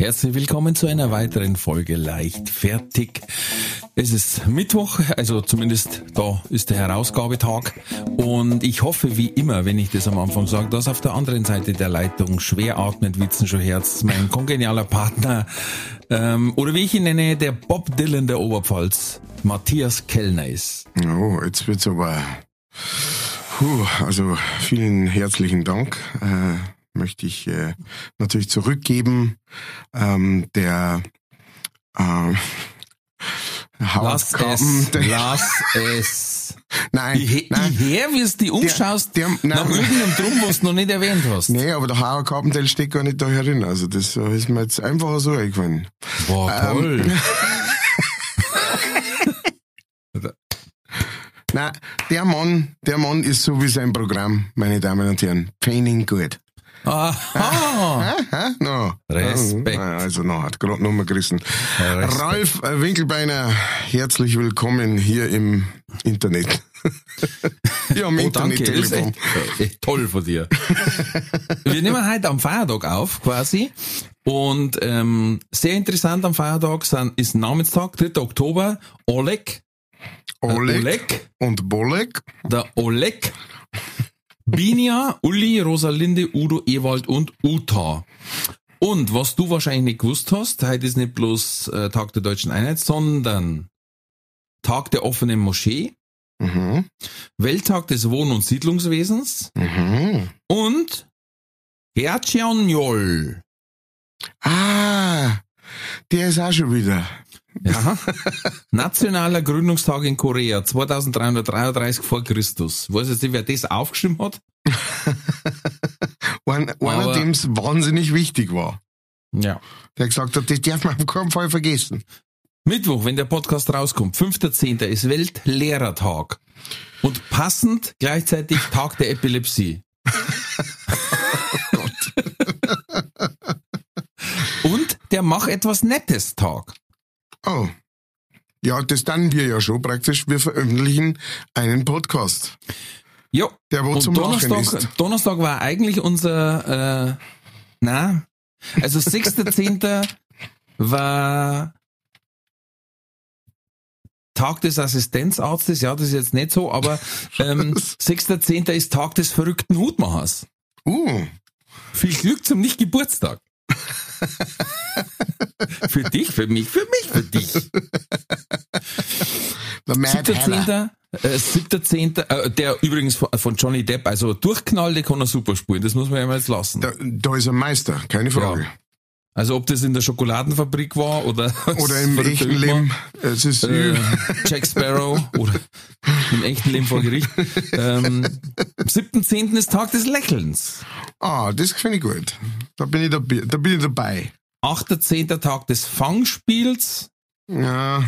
Herzlich willkommen zu einer weiteren Folge Leichtfertig. Es ist Mittwoch, also zumindest da ist der Herausgabetag. Und ich hoffe wie immer, wenn ich das am Anfang sage, dass auf der anderen Seite der Leitung schwer atmend Witzen schon Herz, mein kongenialer Partner, ähm, oder wie ich ihn nenne, der Bob Dylan der Oberpfalz, Matthias Kellner ist. Oh, jetzt wird's aber. Puh, also vielen herzlichen Dank. Äh, möchte ich äh, natürlich zurückgeben. Ähm, der äh, Lass es, der- lass es. Nein, Ich, nein. ich her, wie du die umschaust, der- nein. nach irgendeinem Drum, was du noch nicht erwähnt hast. Nee, aber der Hauer Carpendale steht gar nicht da herin. Also das ist mir jetzt einfach so eingefallen. Boah, toll. Ähm. Nein, der Mann, der Mann ist so wie sein Programm, meine Damen und Herren. Training good. Aha. Hä? No. Respekt. Also, no, hat gerade nochmal gerissen. Respekt. Ralf äh, Winkelbeiner, herzlich willkommen hier im Internet. ja, am Oh, danke. Das ist Internettelefon. echt, echt toll von dir. Wir nehmen heute am Feiertag auf, quasi. Und ähm, sehr interessant am Feiertag sind, ist Namenstag, 3. Oktober. Oleg, Oleg, Oleg. und Bolek. der Oleg, Binia, Uli, Rosalinde, Udo, Ewald und Uta. Und was du wahrscheinlich nicht gewusst hast, heute ist nicht bloß äh, Tag der deutschen Einheit, sondern Tag der offenen Moschee, Mhm. Welttag des Wohn- und Siedlungswesens Mhm. und Hercianjol. Ah, der ist auch schon wieder. Ja. Nationaler Gründungstag in Korea, 2333 vor Christus. Weiß jetzt nicht, wer das aufgeschrieben hat? Ein, einer, dem es wahnsinnig wichtig war. Ja. Der gesagt hat, das darf man auf keinen Fall vergessen. Mittwoch, wenn der Podcast rauskommt, 5.10. ist Weltlehrertag. Und passend gleichzeitig Tag der Epilepsie. Und der Mach etwas Nettes Tag. Oh. Ja, das dann wir ja schon praktisch. Wir veröffentlichen einen Podcast, Ja. der wo Und zum Donnerstag, ist. Donnerstag war eigentlich unser, äh, na, also 6.10. war Tag des Assistenzarztes, ja, das ist jetzt nicht so, aber ähm, 6.10. ist Tag des verrückten Hutmachers. Uh, Viel Glück zum Nicht-Geburtstag. für dich, für mich, für mich, für dich. der Mad Hatter. 7.10. Äh, 7.10. Äh, der übrigens von, von Johnny Depp, also durchknallte kann er super spielen, das muss man ja mal jetzt lassen. Da, da ist ein Meister, keine Frage. Also ob das in der Schokoladenfabrik war oder Oder im echten Leben. Es ist Äh, Jack Sparrow oder im echten Leben vor Gericht. Ähm, am 7.10. ist Tag des Lächelns. Ah, das finde ich gut. Da bin ich. Da bin ich dabei. 8.10. Tag des Fangspiels. Ja,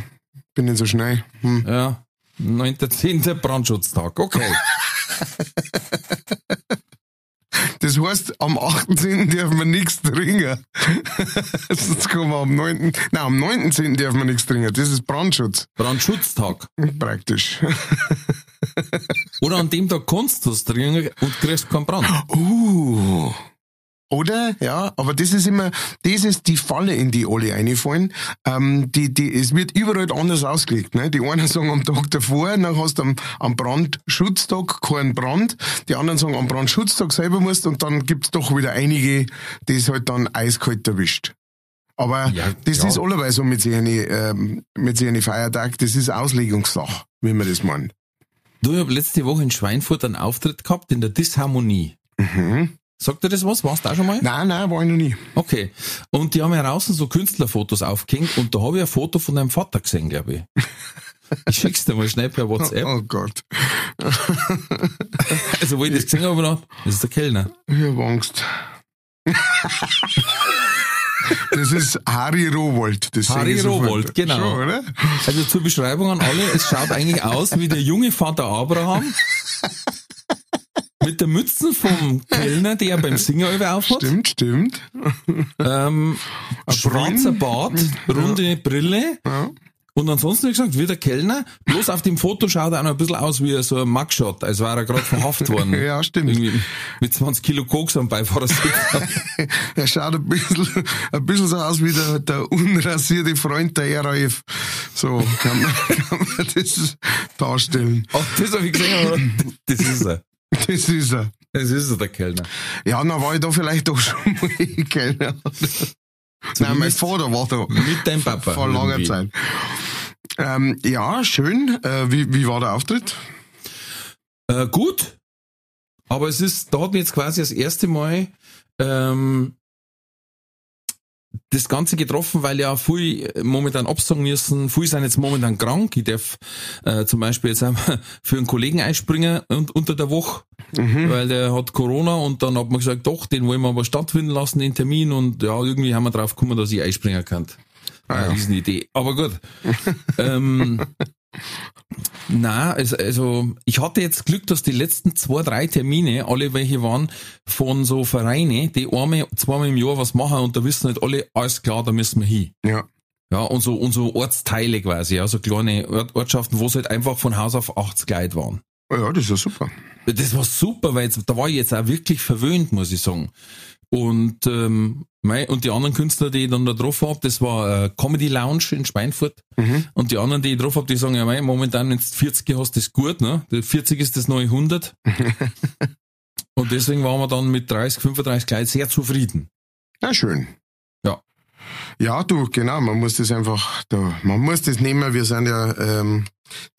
bin nicht so schnell. Hm. Ja. 9.10. Brandschutztag. Okay. Das heißt, am 18. dürfen wir nichts trinken. Sonst kommen wir am 9. Nein, am 19. dürfen wir nichts trinken. Das ist Brandschutz. Brandschutztag. Praktisch. Oder an dem Tag kannst du es trinken und kriegst keinen Brand. Uh. Oder? Ja, aber das ist immer, das ist die Falle, in die alle reinfallen. Ähm, die, die, es wird überall anders ausgelegt. Ne? Die einen sagen am Tag davor, dann hast du am, am Brandschutztag keinen Brand. Die anderen sagen am Brandschutztag selber musst und dann gibt's doch wieder einige, die es halt dann eiskalt erwischt. Aber Ja, das ja. ist allerweise so mit seinen, ähm, mit seinen Feiertag, das ist Auslegungssache, wie man das meint. Du, ich habe letzte Woche in Schweinfurt einen Auftritt gehabt in der Disharmonie. Mhm. Sagt dir das was? Warst du auch schon mal? Nein, nein, war ich noch nie. Okay. Und die haben ja draußen so Künstlerfotos aufgehängt und da habe ich ein Foto von deinem Vater gesehen, glaube ich. Ich schick's dir mal schnell per WhatsApp. Oh Gott. Also, wo ich das gesehen habe, gedacht, das ist der Kellner. Ich hab Angst. Das ist Harry Rowold. Das Harry. Rowold, genau. Schon, oder? Also zur Beschreibung an alle, es schaut eigentlich aus wie der junge Vater Abraham. Mit der Mütze vom Kellner, der beim Singen über aufhat. Stimmt, stimmt. Ähm, schwarzer Bart, runde Brille. Ja. Und ansonsten, wie gesagt, wie der Kellner, bloß auf dem Foto schaut er auch noch ein bisschen aus wie so ein Mugshot, als wäre er gerade verhaftet worden. Ja, stimmt. Irgendwie mit 20 Kilo Koks am Beifahrersitz. Er schaut ein bisschen, ein bisschen so aus wie der, der unrasierte Freund der RAF. So kann man, kann man das darstellen. Ach, das habe ich gesehen, aber das ist er. Das ist er. Das ist er, der Kellner. Ja, dann war ich da vielleicht doch schon mal Kellner. Nein, mein Vater war da. Mit deinem Papa. Vor langer irgendwie. Zeit. Ähm, ja, schön. Äh, wie, wie war der Auftritt? Äh, gut. Aber es ist, da hat mich jetzt quasi das erste Mal ähm, das Ganze getroffen, weil ja viel momentan absagen müssen. Viele sind jetzt momentan krank. Ich darf äh, zum Beispiel jetzt einmal für einen Kollegen einspringen und, unter der Woche, weil der hat Corona und dann hat man gesagt, doch, den wollen wir aber stattfinden lassen, den Termin. Und ja, irgendwie haben wir drauf gekommen, dass ich einspringen kann. Ah, ja. Ist eine Idee. Aber gut. ähm, na, also, also ich hatte jetzt Glück, dass die letzten zwei, drei Termine, alle welche waren, von so Vereine, die einmal, zweimal im Jahr was machen und da wissen halt alle, alles klar, da müssen wir hin. Ja. Ja, und so, und so Ortsteile quasi, ja, so kleine Ort, Ortschaften, wo es halt einfach von Haus auf 80 Leute waren. Ja, das ist ja super. Das war super, weil jetzt, da war ich jetzt auch wirklich verwöhnt, muss ich sagen. Und, ähm, mei, und die anderen Künstler, die ich dann da drauf hab, das war äh, Comedy Lounge in Schweinfurt. Und die anderen, die ich drauf hab, die sagen, ja, mei, momentan, wenn du 40 hast, ist gut, ne? Der 40 ist das neue 100. und deswegen waren wir dann mit 30, 35 Leuten sehr zufrieden. Ja, schön. Ja. Du, genau, man muss das einfach, da, man muss das nehmen, wir sind ja, ähm,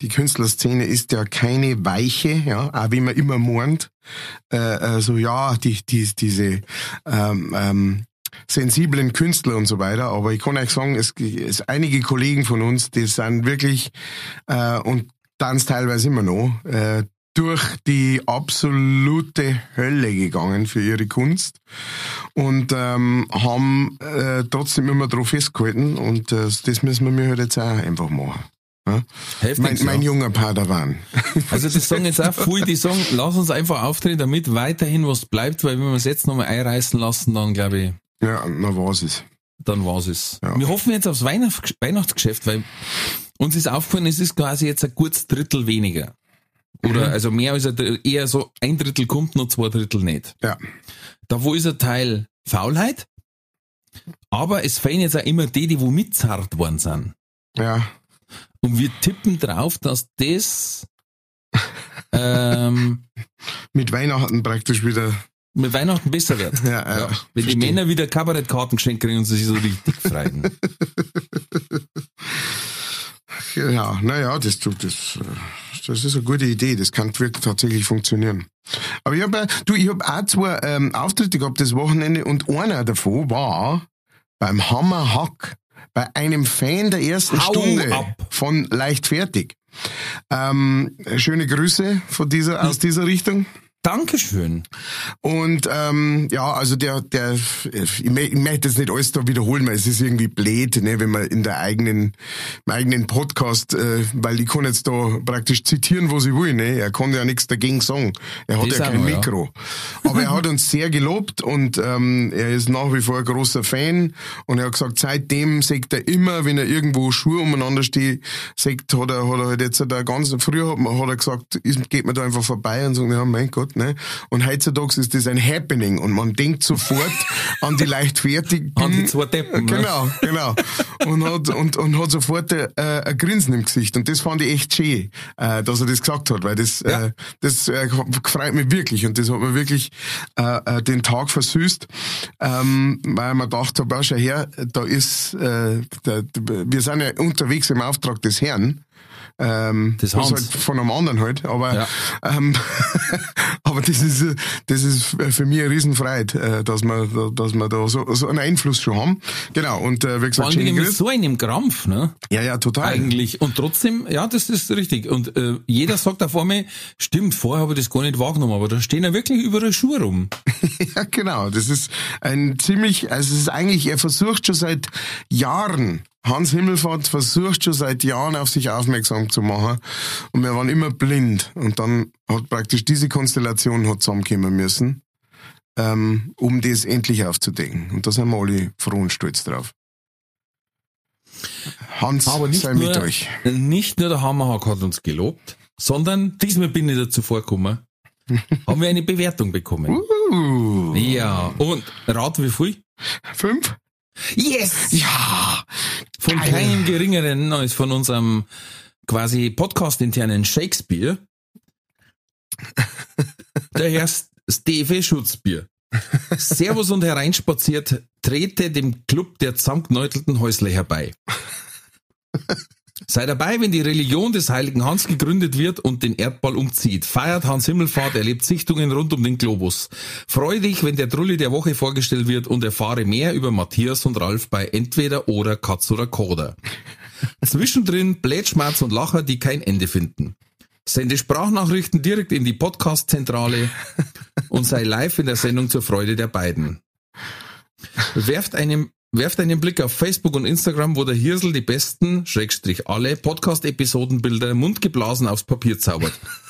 die Künstlerszene ist ja keine weiche, ja, auch wie man immer meint, äh, also ja, die, die, diese ähm, ähm, sensiblen Künstler und so weiter, aber ich kann euch sagen, es, es einige Kollegen von uns, die sind wirklich äh, und dann teilweise immer noch, äh, durch die absolute Hölle gegangen für ihre Kunst und ähm, haben äh, trotzdem immer drauf festgehalten und äh, das müssen wir mir halt jetzt auch einfach machen. Ja? Helft Mein, mein ja. junger Padawan. Also das sagen jetzt auch viele, die sagen, lass uns einfach auftreten, damit weiterhin was bleibt, weil wenn wir es jetzt nochmal einreißen lassen, dann glaube ich, ja, na was ist. dann war's es. Ja. Wir hoffen jetzt aufs Weihnachts Weihnachtsgeschäft, weil uns ist aufgefallen, es ist quasi jetzt ein gutes Drittel weniger. Oder also mehr als ein eher so ein Drittel kommt, nur zwei Drittel nicht. Ja. Da wo ist ein Teil Faulheit, aber es fehlen jetzt auch immer die, die wo mitzart worden sind. Ja. Und wir tippen drauf, dass das ähm, Mit Weihnachten praktisch wieder. mit Weihnachten besser wird. Ja, ja. Wenn die verstehe. Männer wieder Kabarettkarten geschenkt kriegen und sich so richtig freuen. Ja, naja, das, das, äh, das ist eine gute Idee. Das kann wirklich tatsächlich funktionieren. Aber ich habe, du, ich habe auch zwei ähm, Auftritte gehabt das Wochenende und einer davon war beim Hammer Hack bei einem Fan der ersten Hau Stunde ab. von Leichtfertig. Ähm, schöne Grüße von dieser, aus dieser Richtung. Dankeschön. Und ähm, ja, also der, der, ich, mö- ich möchte das nicht alles da wiederholen, weil es ist irgendwie blöd, ne, wenn man in der eigenen, im eigenen Podcast, äh, weil ich kann jetzt da praktisch zitieren, was ich will, ne? Er kann ja nichts dagegen sagen. Er hat Das ja auch kein ja. Mikro. Aber er hat uns sehr gelobt und ähm, er ist nach wie vor ein großer Fan und er hat gesagt, seitdem sagt er immer, wenn er irgendwo Schuhe umeinander steht, sagt, hat er, hat er halt jetzt da ganz, früher hat, hat er gesagt, geht man da einfach vorbei und sagt, ja, mein Gott, ne? Und heutzutage ist das ein Happening und man denkt sofort an die leichtfertigen. An die zwei Deppen, ne? Genau, genau. Und hat, und, und hat sofort äh, ein Grinsen im Gesicht. Und das fand ich echt schön, äh, dass er das gesagt hat, weil das, Ja. äh, das äh, freut mich wirklich und das hat mir wirklich äh, äh, den Tag versüßt, ähm, weil man dachte, schau her, da ist, äh, der, wir sind ja unterwegs im Auftrag des Herrn. Ähm, was Hans. halt von einem anderen halt, aber Ja. ähm, aber das ist das ist für mich eine Riesenfreude, äh, dass wir dass wir da so, so einen Einfluss schon haben. Genau und äh, wie Vor gesagt, mit Grüße. so einem Krampf, ne? Ja, ja, total. Eigentlich. Und trotzdem, ja, das ist richtig. Und äh, jeder sagt da vor mir, stimmt, vorher habe ich das gar nicht wahrgenommen, aber da stehen ja wirklich überall Schuhe rum. ja, genau. Das ist ein ziemlich, also es ist eigentlich, er versucht schon seit Jahren, Hans Himmelfahrt versucht schon seit Jahren auf sich aufmerksam zu machen und wir waren immer blind und dann hat praktisch diese Konstellation hat zusammenkommen müssen, ähm, um das endlich aufzudecken und da sind wir alle froh und stolz drauf. Hans, Aber nicht, sei nur, mit euch. nicht nur der Hammerhack hat uns gelobt, sondern diesmal bin ich dazu vorgekommen, haben wir eine Bewertung bekommen. Uh, Ja, und rat wie viel? fünf? Yes! Ja, Von Geil. keinem geringeren als von unserem quasi podcast-internen Shakespeare. Der Herr Steve Schutzbier. Servus und hereinspaziert, trete dem Club der zamtneutelten Häusle herbei. Sei dabei, wenn die Religion des heiligen Hans gegründet wird und den Erdball umzieht. Feiert Hans Himmelfahrt, erlebt Sichtungen rund um den Globus. Freu dich, wenn der Trulli der Woche vorgestellt wird und erfahre mehr über Matthias und Ralf bei Entweder oder Katz oder Koder. Zwischendrin Blätschmerz und Lacher, die kein Ende finden. Sende Sprachnachrichten direkt in die Podcast-Zentrale und sei live in der Sendung zur Freude der beiden. Werft einen, werft einen Blick auf Facebook und Instagram, wo der Hirsel die besten, Schrägstrich alle, Podcast-Episodenbilder mundgeblasen aufs Papier zaubert.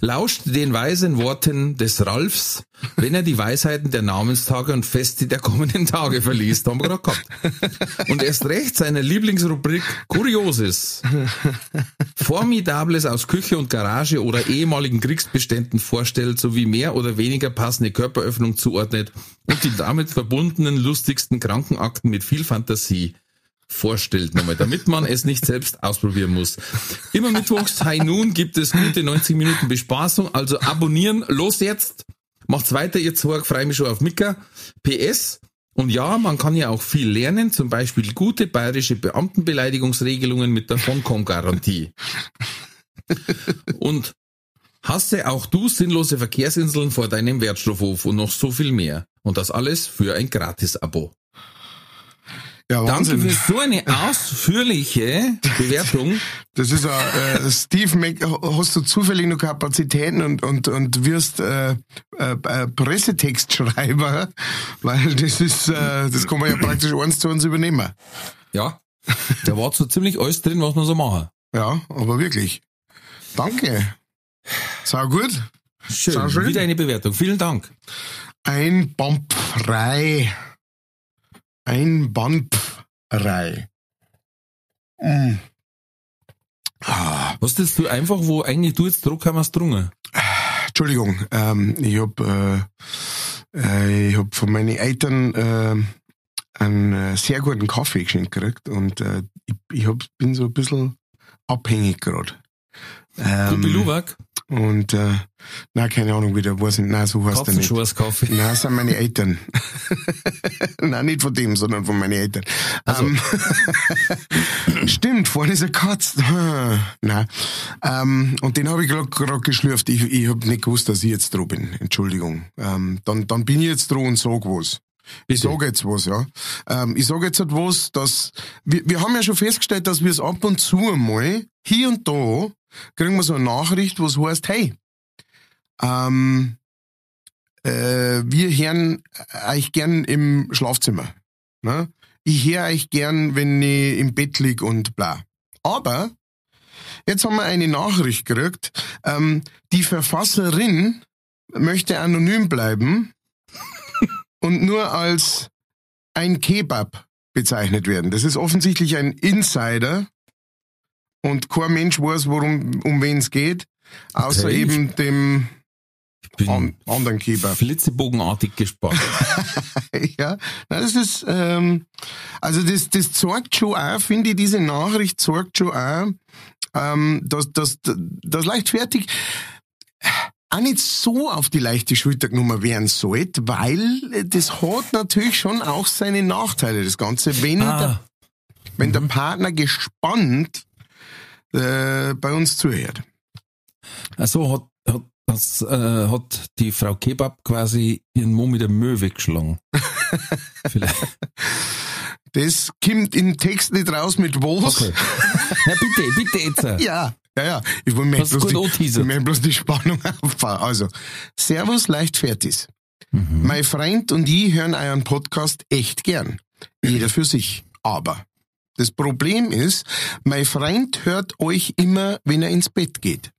Lauscht den weisen Worten des Ralfs, wenn er die Weisheiten der Namenstage und Feste der kommenden Tage verliest. Haben wir gerade gehabt. Und erst recht seiner Lieblingsrubrik Kurioses. Formidables aus Küche und Garage oder ehemaligen Kriegsbeständen vorstellt, sowie mehr oder weniger passende Körperöffnung zuordnet und die damit verbundenen lustigsten Krankenakten mit viel Fantasie vorstellt nochmal, damit man es nicht selbst ausprobieren muss. Immer mittwochs High Noon gibt es gute 90 Minuten Bespaßung, also abonnieren, los jetzt, macht's weiter, ihr zwei, freue mich schon auf Mika. PS, und ja, man kann ja auch viel lernen, zum Beispiel gute bayerische Beamtenbeleidigungsregelungen mit der Foncom-Garantie. Und hasse auch du sinnlose Verkehrsinseln vor deinem Wertstoffhof und noch so viel mehr. Und das alles für ein Gratis-Abo. Ja, Danke Wahnsinn. für so eine ausführliche Bewertung. Das ist ein, äh, Steve, Mac, hast du zufällig noch Kapazitäten und, und, und wirst äh, äh, äh, Pressetextschreiber, weil das ist, äh, das kann man ja praktisch eins zu eins übernehmen. Ja, da war so ziemlich alles drin, was man so machen. Ja, aber wirklich. Danke. Sau gut. Schön, Sehr schön. wieder eine Bewertung. Vielen Dank. Ein Bampfrei. Ein Bampfrei. Mm. Ah, Was ist du einfach, wo eigentlich du jetzt Druck haben, hast drungen? Entschuldigung, ähm, ich hab, äh, äh, ich hab von meinen Eltern äh, einen sehr guten Kaffee geschenkt gekriegt und äh, ich, ich hab, bin so ein bisschen abhängig gerade. Ähm, Kubi Luwak, und äh, na keine Ahnung wie der weiß nicht, nein, so heißt er nicht. Katzenschwarz-Kaffee. Nein, das sind meine Eltern. Nein, nicht von dem, sondern von meinen Eltern. Also. Ähm, stimmt, vorne ist ein Katz. Nein. Ähm, und den habe ich gerade geschlürft. Ich, ich habe nicht gewusst, dass ich jetzt dran bin. Entschuldigung. Ähm, dann, dann bin ich jetzt dran und sag was. Ich sage jetzt was, ja. Ähm, ich sage jetzt etwas, dass wir, wir haben ja schon festgestellt, dass wir es ab und zu einmal, hier und da, kriegen wir so eine Nachricht, was heißt, hey, ähm, äh, wir hören euch gern im Schlafzimmer. Ne? Ich höre euch gern, wenn ich im Bett lieg und bla. Aber jetzt haben wir eine Nachricht gekriegt, ähm, die Verfasserin möchte anonym bleiben und nur als ein Kebab bezeichnet werden. Das ist offensichtlich ein Insider und kein Mensch weiß, worum, um wen es geht, außer Okay. eben dem Ich bin an, anderen Kebab. flitzebogenartig gespannt. ja, das ist, ähm, also das, das zeigt schon auch, finde ich, diese Nachricht zeigt schon auch, ähm, dass, dass, dass leichtfertig auch nicht so auf die leichte Schulter genommen werden sollte, weil das hat natürlich schon auch seine Nachteile, das Ganze, wenn, der, Ah, wenn der Partner gespannt äh, bei uns zuhört. also hat, hat, das, äh, hat die Frau Kebab quasi ihren Mo mit der Möwe weggeschlagen. Vielleicht. Das kommt im Text nicht raus mit was. Okay. Na bitte, bitte jetzt. Ja, ja, ja. Ich will mir bloß, die- will bloß die Spannung aufbauen. Also, Servus Leichtfertis. Mein Freund und ich hören euren Podcast echt gern. Jeder für sich. Aber das Problem ist, mein Freund hört euch immer, wenn er ins Bett geht.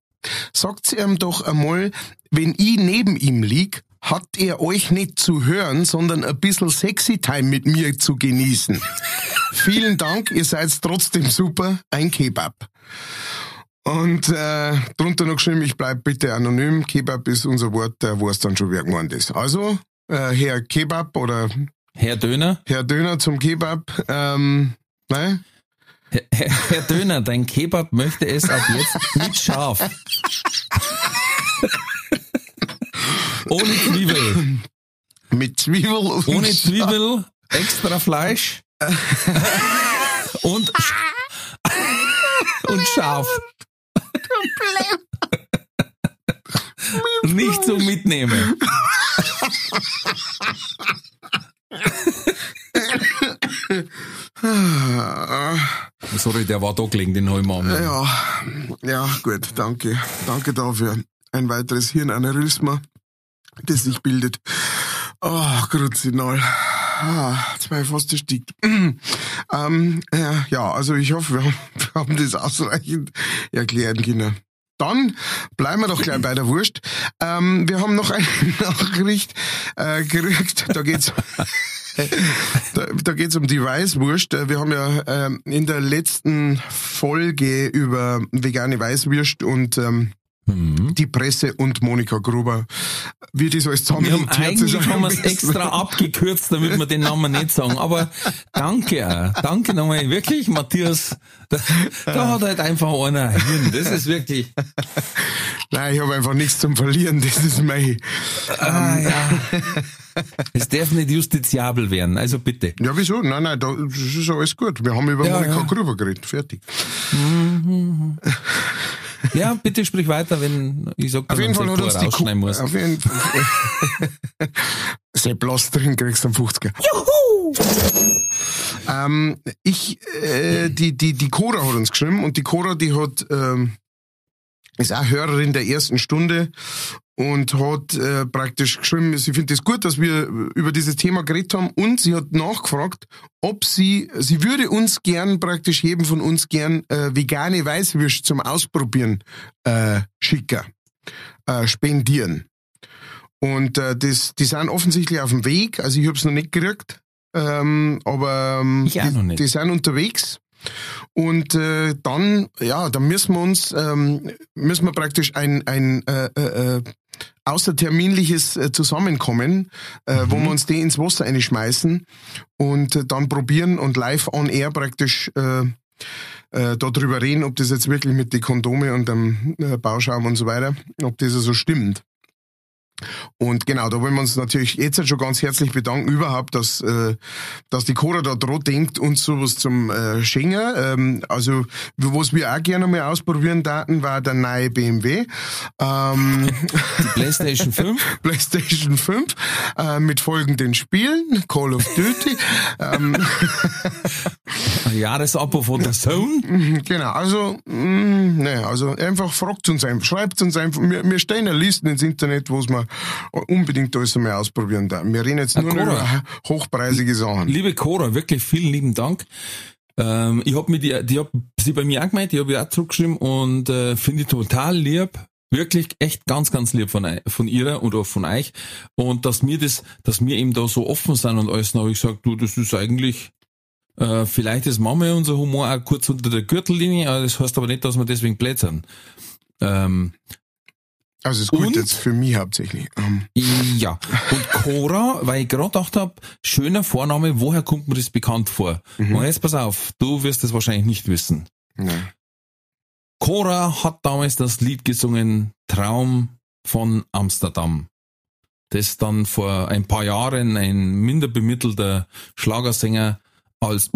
Sagt's ihm doch einmal, wenn ich neben ihm lieg, hat er euch nicht zu hören, sondern ein bisschen Sexy Time mit mir zu genießen. Vielen Dank, ihr seid trotzdem super, ein Kebab. Und äh, drunter noch geschrieben, ich bleib bitte anonym. Kebab ist unser Wort, der wo es dann schon wer gemeint ist. Also, äh, Herr Kebab oder Herr Döner, Herr Döner zum Kebab, ähm, ne? Herr, Herr Döner, dein Kebab möchte es ab jetzt mit scharf. Ohne Zwiebel. Mit Zwiebel und Ohne Zwiebel, extra Fleisch. Und, und scharf. Nicht zum Mitnehmen. Ah, Sorry, der war da gelegen, den hab ich mal. Ja, ja, gut, danke. Danke dafür. Ein weiteres Hirnaneurysma, das sich bildet. Oh, Gruzinal. Ah, zwei fast erstickt. ähm, äh, ja, also ich hoffe, wir haben, wir haben das ausreichend erklären können. Dann bleiben wir doch gleich bei der Wurst. Ähm, wir haben noch eine Nachricht äh, gekriegt. Da geht's da, da geht's um die Weißwurst. Wir haben ja ähm, in der letzten Folge über vegane Weißwurst und ähm, Mhm. die Presse und Monika Gruber, wie das alles Wir haben eigentlich haben wir es extra abgekürzt, damit wir den Namen nicht sagen. Aber danke, auch. danke nochmal, wirklich, Matthias. Da, da hat halt einfach einer Hirn. Das ist wirklich. Nein, ich habe einfach nichts zum Verlieren. Das ist mein. Ah, ja. Es darf nicht justiziabel werden, also bitte. Ja, wieso? Nein, nein, da, das ist alles gut. Wir haben über Ja, Monika ja. Gruber geredet. Fertig. Ja, bitte sprich weiter, wenn ich sag, Auf jeden Fall hat uns die Kuh, rausschneiden muss. auf jeden Fall. Sepp, lass drin, kriegst du einen 50er. Juhu! Ähm, ich, äh, die, die, die Cora hat uns geschrieben und die Cora, die hat, ähm, ist auch Hörerin der ersten Stunde und hat äh, praktisch geschrieben, sie findet es gut, dass wir über dieses Thema geredet haben und sie hat nachgefragt, ob sie, sie würde uns gern praktisch jedem von uns gern äh, vegane Weißwürst zum Ausprobieren äh, schicken, äh, spendieren. Und äh, das, die sind offensichtlich auf dem Weg, also ich habe es noch nicht gekriegt, ähm, aber ähm, die, die sind unterwegs. Und äh, dann, ja, dann müssen wir uns, ähm, müssen wir praktisch ein, ein äh, äh, äh, außerterminliches äh, Zusammenkommen, äh, wo wir uns die ins Wasser einschmeißen und äh, dann probieren und live on air praktisch äh, äh, darüber reden, ob das jetzt wirklich mit den Kondome und dem äh, Bauschaum und so weiter, ob das so stimmt. Und genau, da wollen wir uns natürlich jetzt schon ganz herzlich bedanken überhaupt, dass, äh, dass die Cora da dran denkt, uns sowas zum äh, Schenken. Ähm, also, was wir auch gerne mal ausprobieren daten, war der neue BMW. Ähm, Die PlayStation 5. PlayStation 5 äh, mit folgenden Spielen, Call of Duty. ähm, Jahresabo von der Zone. genau, also, mh, ne, also einfach fragt uns einfach, schreibt uns einfach. Wir, wir stellen eine Liste ins Internet, wo wir unbedingt alles einmal ausprobieren da. Wir reden jetzt nur Cora. über hochpreisige Sachen. Liebe Cora, wirklich vielen lieben Dank. Ähm, ich hab mir die, die hab sie bei mir auch gemeint, die hab ich auch zurückgeschrieben und äh, finde ich total lieb. Wirklich echt ganz, ganz lieb von, von ihr oder von euch. Und dass mir das, dass wir eben da so offen sind und alles, dann habe ich gesagt, du, das ist eigentlich, äh, vielleicht ist manchmal unser Humor auch kurz unter der Gürtellinie, aber das heißt aber nicht, dass wir deswegen sind. Ähm, Also ist gut Und? jetzt für mich hauptsächlich. Ähm, Ja, und Cora, weil ich gerade gedacht hab, schöner Vorname, woher kommt mir das bekannt vor? Und jetzt pass auf, du wirst es wahrscheinlich nicht wissen. nein. Cora hat damals das Lied gesungen Traum von Amsterdam, das dann vor ein paar Jahren ein minder bemittelter Schlagersänger als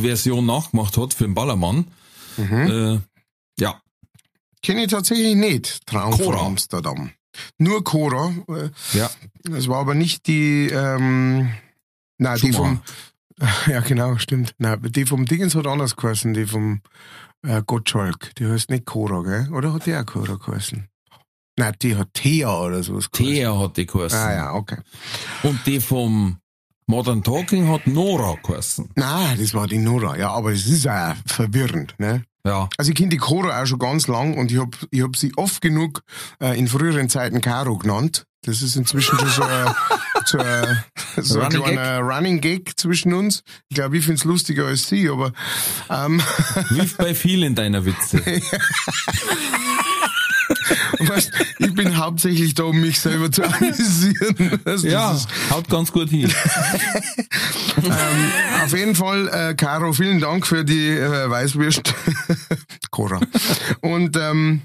Version nachgemacht hat für den Ballermann. Äh, ja, Kenne ich tatsächlich nicht. Traum Cora. von Amsterdam. Nur Cora. Äh, ja. Es war aber nicht die, ähm, nein, die vom, Ja, genau, stimmt. Nein, die vom Dingens hat anders geheißen, die vom äh, Gottschalk. Die heißt nicht Cora, gell? Oder hat die auch Cora geheißen? Nein, die hat Thea oder sowas geheißen. Thea hat die geheißen. Ah ja, okay. Und die vom Modern Talking hat Nora geheißen. Nein, das war die Nora. Ja, aber es ist auch verwirrend, ne? Ja. Also ich kenne die Cora auch schon ganz lang und ich hab ich hab sie oft genug äh, in früheren Zeiten Caro genannt. Das ist inzwischen schon so ein, so ein, so ein Running kleiner Running Gag zwischen uns. Ich glaube, ich find's lustiger als sie, aber ähm, Wie bei vielen deiner Witze. weißt, ich bin hauptsächlich da, um mich selber zu amüsieren. Weißt, das Ja, ist- haut ganz gut hin. ähm, auf jeden Fall, äh, Caro, vielen Dank für die äh, Weißwürst. Cora. Und ähm,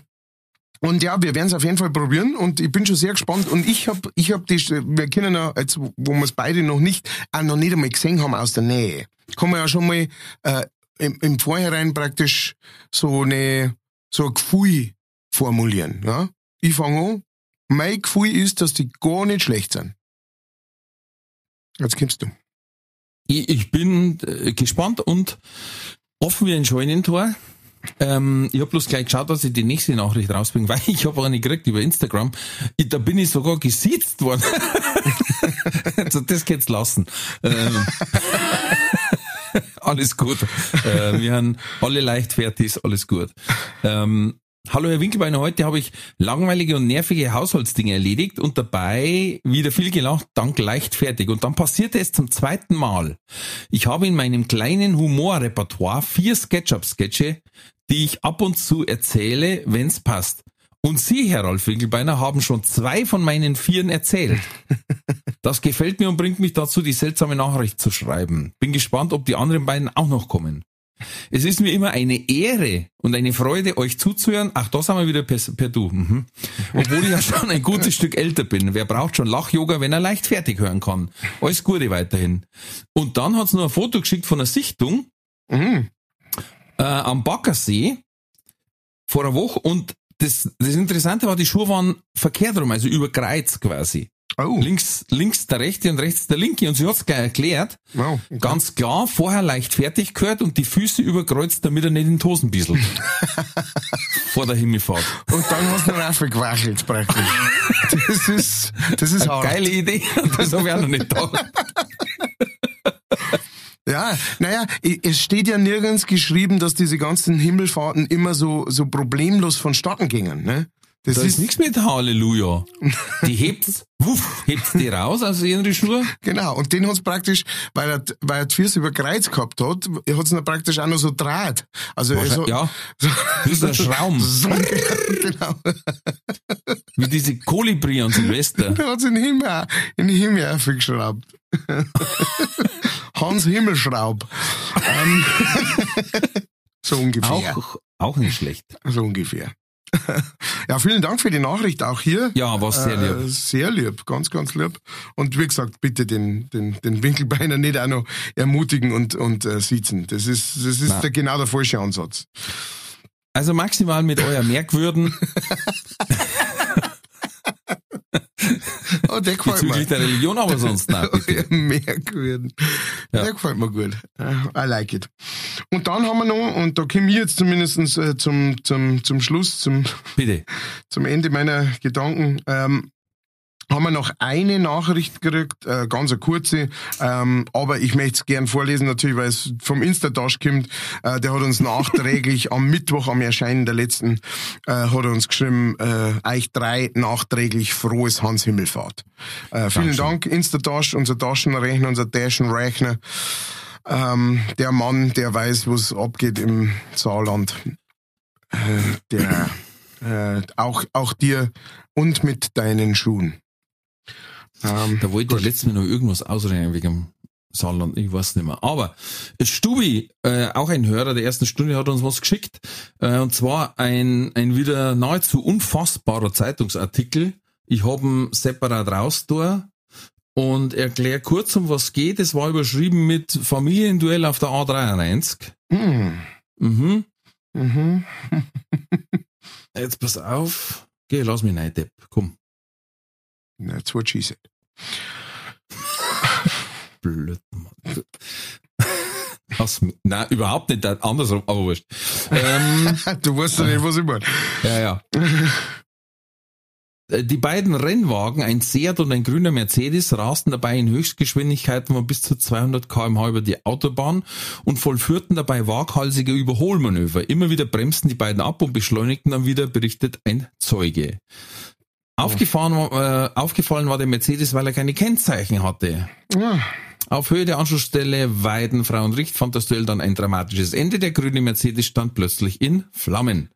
und ja, wir werden es auf jeden Fall probieren und ich bin schon sehr gespannt. Und ich hab, ich hab die, wir kennen ja jetzt, wo wir es beide noch nicht, auch noch nicht einmal gesehen haben aus der Nähe, kann man ja schon mal äh, im, im Vorhinein praktisch so eine so ein Gefühl formulieren. Ja? Ich fange an. Mein Gefühl ist, dass die gar nicht schlecht sind. Jetzt kommst du. Ich, ich bin äh, gespannt und offen wie ein Scheunentor. Ähm, ich habe bloß gleich geschaut, dass ich die nächste Nachricht rausbringe, weil ich habe eine gekriegt über Instagram. Ich, da bin ich sogar gesiezt worden. also das geht's lassen. Ähm, alles gut. Äh, wir haben alle leichtfertig, alles gut. Ähm, Hallo Herr Winkelbeiner, heute habe ich langweilige und nervige Haushaltsdinge erledigt und dabei wieder viel gelacht, dank leichtfertig. Und dann passierte es zum zweiten Mal. Ich habe in meinem kleinen Humorrepertoire vier Sketchup-Sketche, die ich ab und zu erzähle, wenn's passt. Und Sie, Herr Ralf Winkelbeiner, haben schon zwei von meinen Vieren erzählt. Das gefällt mir und bringt mich dazu, die seltsame Nachricht zu schreiben. Bin gespannt, ob die anderen beiden auch noch kommen. Es ist mir immer eine Ehre und eine Freude, euch zuzuhören. Ach, da sind wir wieder per, per Du. Mhm. Obwohl ich ja schon ein gutes Stück älter bin. Wer braucht schon Lach-Yoga, wenn er leichtfertig hören kann? Alles Gute weiterhin. Und dann hat's noch ein Foto geschickt von einer Sichtung Mhm. äh, am Baggersee vor einer Woche und das, das Interessante war, die Schuhe waren verkehrt rum, also über Kreuz quasi. Oh, Links, links der rechte und rechts der linke. Und sie hat's gleich erklärt. wow. okay. Ganz klar, vorher leicht fertig gehört und die Füße überkreuzt, damit er nicht in die Hosen bisselt. Vor der Himmelfahrt. Und dann hast du noch aufgewackelt praktisch. Das ist, das ist hart. Geile Idee. Das habe ich auch noch nicht gedacht. Ja, naja, es steht ja nirgends geschrieben, dass diese ganzen Himmelfahrten immer so, so problemlos vonstatten gingen, ne? Das Da ist nichts mit Halleluja. Die hebt's, wuff, hebt's die raus aus ihren Schuhe. Genau, und den hat's praktisch, weil er, weil er die Füße über Kreuz gehabt hat, hat's ihn praktisch auch noch so draht. Also, so, Ja, so, das ist ein Schraum. so, genau. Wie diese Kolibri an Silvester. Der hat's in den Himmel, in den Himmel aufgeschraubt. Hans Himmelschraub. ähm, so ungefähr. Auch, auch nicht schlecht. So ungefähr. ja, vielen Dank für die Nachricht auch hier. Ja, war sehr lieb. Äh, sehr lieb, ganz, ganz lieb. Und wie gesagt, bitte den, den, den Winkelbeiner nicht auch noch ermutigen und, und äh, sitzen. Das ist, das ist der, genau der falsche Ansatz. Also maximal mit euer Merkwürden Oh, der gefällt bezüglich der mir. Religion, aber sonst nein. bitte. Ja. Der gefällt mir gut. I like it. Und dann haben wir noch, und da komme ich jetzt zumindest äh, zum, zum, zum Schluss, zum, Bitte. zum Ende meiner Gedanken, ähm, haben wir noch eine Nachricht gekriegt, äh, ganz eine kurze, ähm, aber ich möchte es gern vorlesen natürlich, weil es vom Instatasch kommt. Äh, der hat uns nachträglich am Mittwoch, am Erscheinen der letzten, äh, hat er uns geschrieben, äh, euch drei nachträglich frohes Hans Himmelfahrt. Äh, vielen Dankeschön. Dank, Instatasch, unser Taschenrechner, unser Taschenrechner. Ähm, der Mann, der weiß, was abgeht im Saarland. Äh, der äh, auch, auch dir und mit deinen Schuhen. Ähm, Da wollte ich letztes Mal noch irgendwas ausrechnen wegen Saarland, ich weiß nicht mehr. Aber Stubi, äh, auch ein Hörer der ersten Stunde, hat uns was geschickt. Äh, und zwar ein, ein wieder nahezu unfassbarer Zeitungsartikel. Ich habe ihn separat raus da und erkläre kurz, um was geht. Es war überschrieben mit Familienduell auf der A93. hm, Mhm. mhm. Jetzt pass auf. Geh, lass mich rein, Depp. Komm. That's what she said. Blöd, Mann. Aus, nein, überhaupt nicht, andersrum, aber wurscht. Ähm, du weißt ja nicht, was ich meine. ja, ja. Äh, Die beiden Rennwagen, ein Seat und ein grüner Mercedes, rasten dabei in Höchstgeschwindigkeiten von bis zu 200 km/h über die Autobahn und vollführten dabei waghalsige Überholmanöver. Immer wieder bremsten die beiden ab und beschleunigten dann wieder, berichtet ein Zeuge. Aufgefahren, äh, aufgefallen war der Mercedes, weil er keine Kennzeichen hatte. Ja. Auf Höhe der Anschlussstelle Weiden, Frau und Richt fand das Duell dann ein dramatisches Ende. Der grüne Mercedes stand plötzlich in Flammen.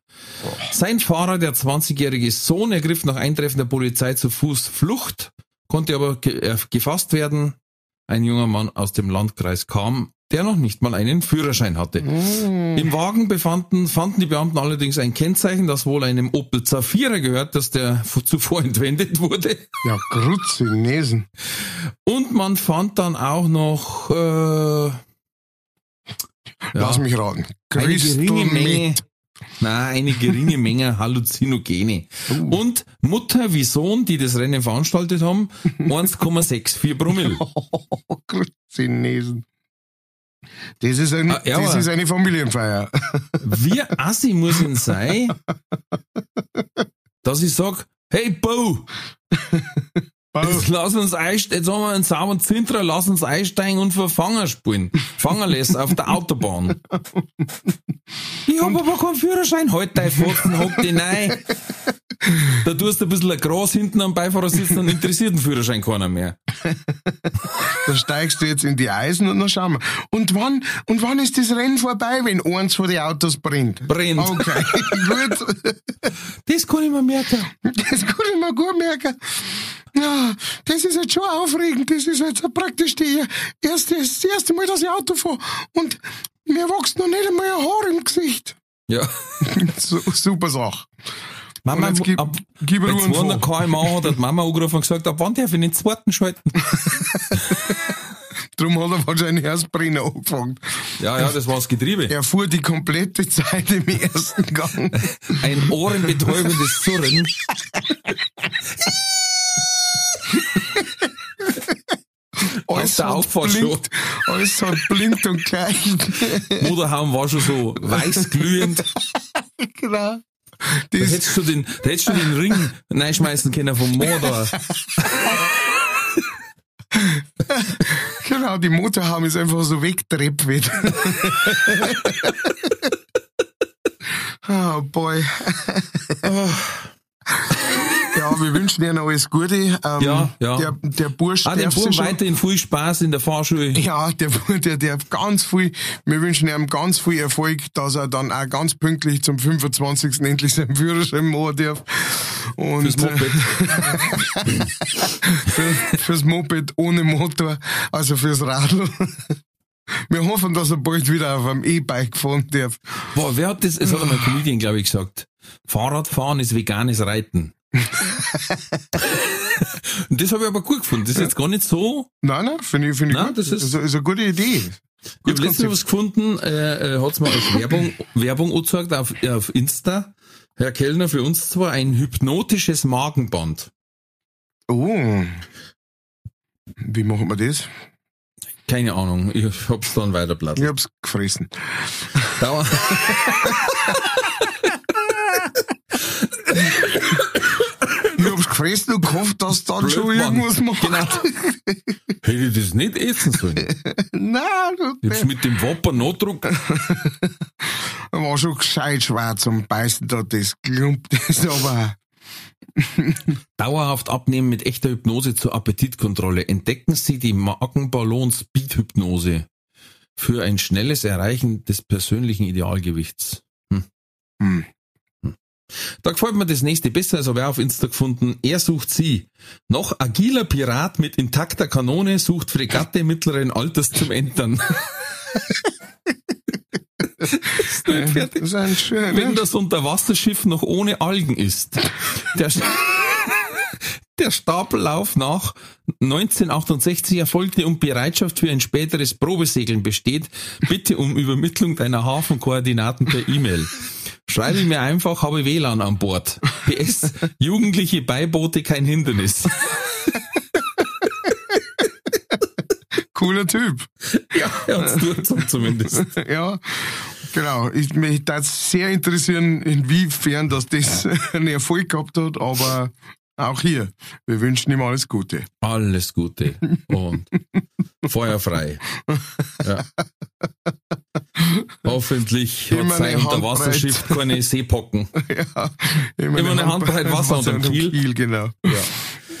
Sein Fahrer, der 20-jährige Sohn, ergriff nach Eintreffen der Polizei zu Fuß Flucht, konnte aber ge äh, gefasst werden. Ein junger Mann aus dem Landkreis kam, der noch nicht mal einen Führerschein hatte. Im Wagen befanden, fanden die Beamten allerdings ein Kennzeichen, das wohl einem Opel Zafira gehört, das der zuvor entwendet wurde. Ja, Grütze, Nesen. Und man fand dann auch noch äh, ja, Lass mich raten. eine Crystal geringe Menge, Meth. nein, eine geringe Menge Halluzinogene. Und Mutter wie Sohn, die das Rennen veranstaltet haben, 1,64 Promille. Oh, Grütze, Nesen. Das ist, ein, Ah, ja, das ist eine Familienfeier. Wie assi muss ihn sein, dass ich sag, hey Bo, jetzt lass uns einsteigen, jetzt haben wir einen sauberen Zintra, lass uns einsteigen und für Fanger spielen. Fangerless auf der Autobahn. Ich hab aber keinen Führerschein, halt dein Pfoten, hock dich rein. Da tust du ein bisschen Gras hinten am Beifahrersitz, dann interessiert den Führerschein keiner mehr. Da steigst du jetzt in die Eisen und dann schauen wir. Und wann, und wann ist das Rennen vorbei, wenn eins von den Autos brennt? Brennt. Okay, gut. Das kann ich mir merken. Das kann ich mir gut merken. Ja, das ist jetzt schon aufregend. Das ist jetzt praktisch die erste, das erste Mal, dass ich Auto fahre. Und mir wächst noch nicht einmal ein Haar im Gesicht. Ja. Super Sache. Mama, Und jetzt gib- ab, gib bei Ruhe 200 vor. km/h hat die Mama angerufen und gesagt, ab wann darf ich den zweiten schalten? Drum hat er wahrscheinlich erst Brenner angefangen. Ja, ja, das war das Getriebe. Er fuhr die komplette Zeit im ersten Gang. Ein ohrenbetäubendes Surren. Alles der hat blinkt, alles hat blinkt und gleich. Motorhaum war schon so weiß glühend. genau. Da hättest du den, da hättest du den Ring reinschmeißen können vom Motor. genau, die Motorhaube ist einfach so weggetrebt wird. oh boy. Ja, wir wünschen Ihnen alles Gute. Ähm, Ja, ja. Der, der Bursch Ah, Buben schon- weiterhin viel Spaß in der Fahrschule. Ja, der, der, der ganz viel, wir wünschen ihm ganz viel Erfolg, dass er dann auch ganz pünktlich zum 25. endlich seinen Führerschein machen darf. Und, Fürs Moped. für, fürs Moped ohne Motor, also fürs Radl. Wir hoffen, dass er bald wieder auf einem E-Bike fahren darf. Boah, wer hat das, es hat einmal ein Comedian, glaube ich, gesagt. Fahrradfahren ist veganes Reiten. Und das habe ich aber gut gefunden. Das ist jetzt gar nicht so. Nein, nein, finde ich, finde ich Nein, gut. das ist- ist, ist eine gute Idee. Ich habe letztens was gefunden, äh, äh, hat's mal als Werbung, Werbung angezeigt auf, äh, auf Insta. Herr Kellner, für uns zwar ein hypnotisches Magenband. Oh. Wie machen wir das? Keine Ahnung, ich hab's dann weiterblatt. Ich hab's gefressen. Dauer. Ich hab's gefressen und gehofft, dass dann Blöd, schon irgendwas macht. Genau. Hätte ich das nicht essen sollen. Nein, hab's mit dem Wapper Notdruck. war schon gescheit schwer zum Beißen, da das Klump, das aber. Dauerhaft abnehmen mit echter Hypnose zur Appetitkontrolle. Entdecken Sie die Magenballon Speed Hypnose für ein schnelles Erreichen des persönlichen Idealgewichts. Hm. Da gefällt mir das nächste besser, ich auch auf Insta gefunden. Er sucht sie. Noch agiler Pirat mit intakter Kanone sucht Fregatte mittleren Alters zum Entern. ist nicht fertig. Das ist ein schöner. Wenn das Unterwasserschiff noch ohne Algen ist. Der, der Stapellauf nach 1968 erfolgte und Bereitschaft für ein späteres Probesegeln besteht, bitte um Übermittlung deiner Hafenkoordinaten per E-Mail. Schreibe mir einfach, habe WLAN an Bord. PS, jugendliche Beiboote kein Hindernis. Cooler Typ. Ja, durchgezogen zumindest. Ja, genau. Ich, mich würde sehr interessieren, inwiefern das, das einen Erfolg gehabt hat, aber auch hier, wir wünschen ihm alles Gute. Alles Gute und feuerfrei. Ja. Hoffentlich Immer hat sein eine Unterwasserschiff keine Seepocken. Ja, Immer eine Handbreit Wasser unterm Kiel. genau. Ja.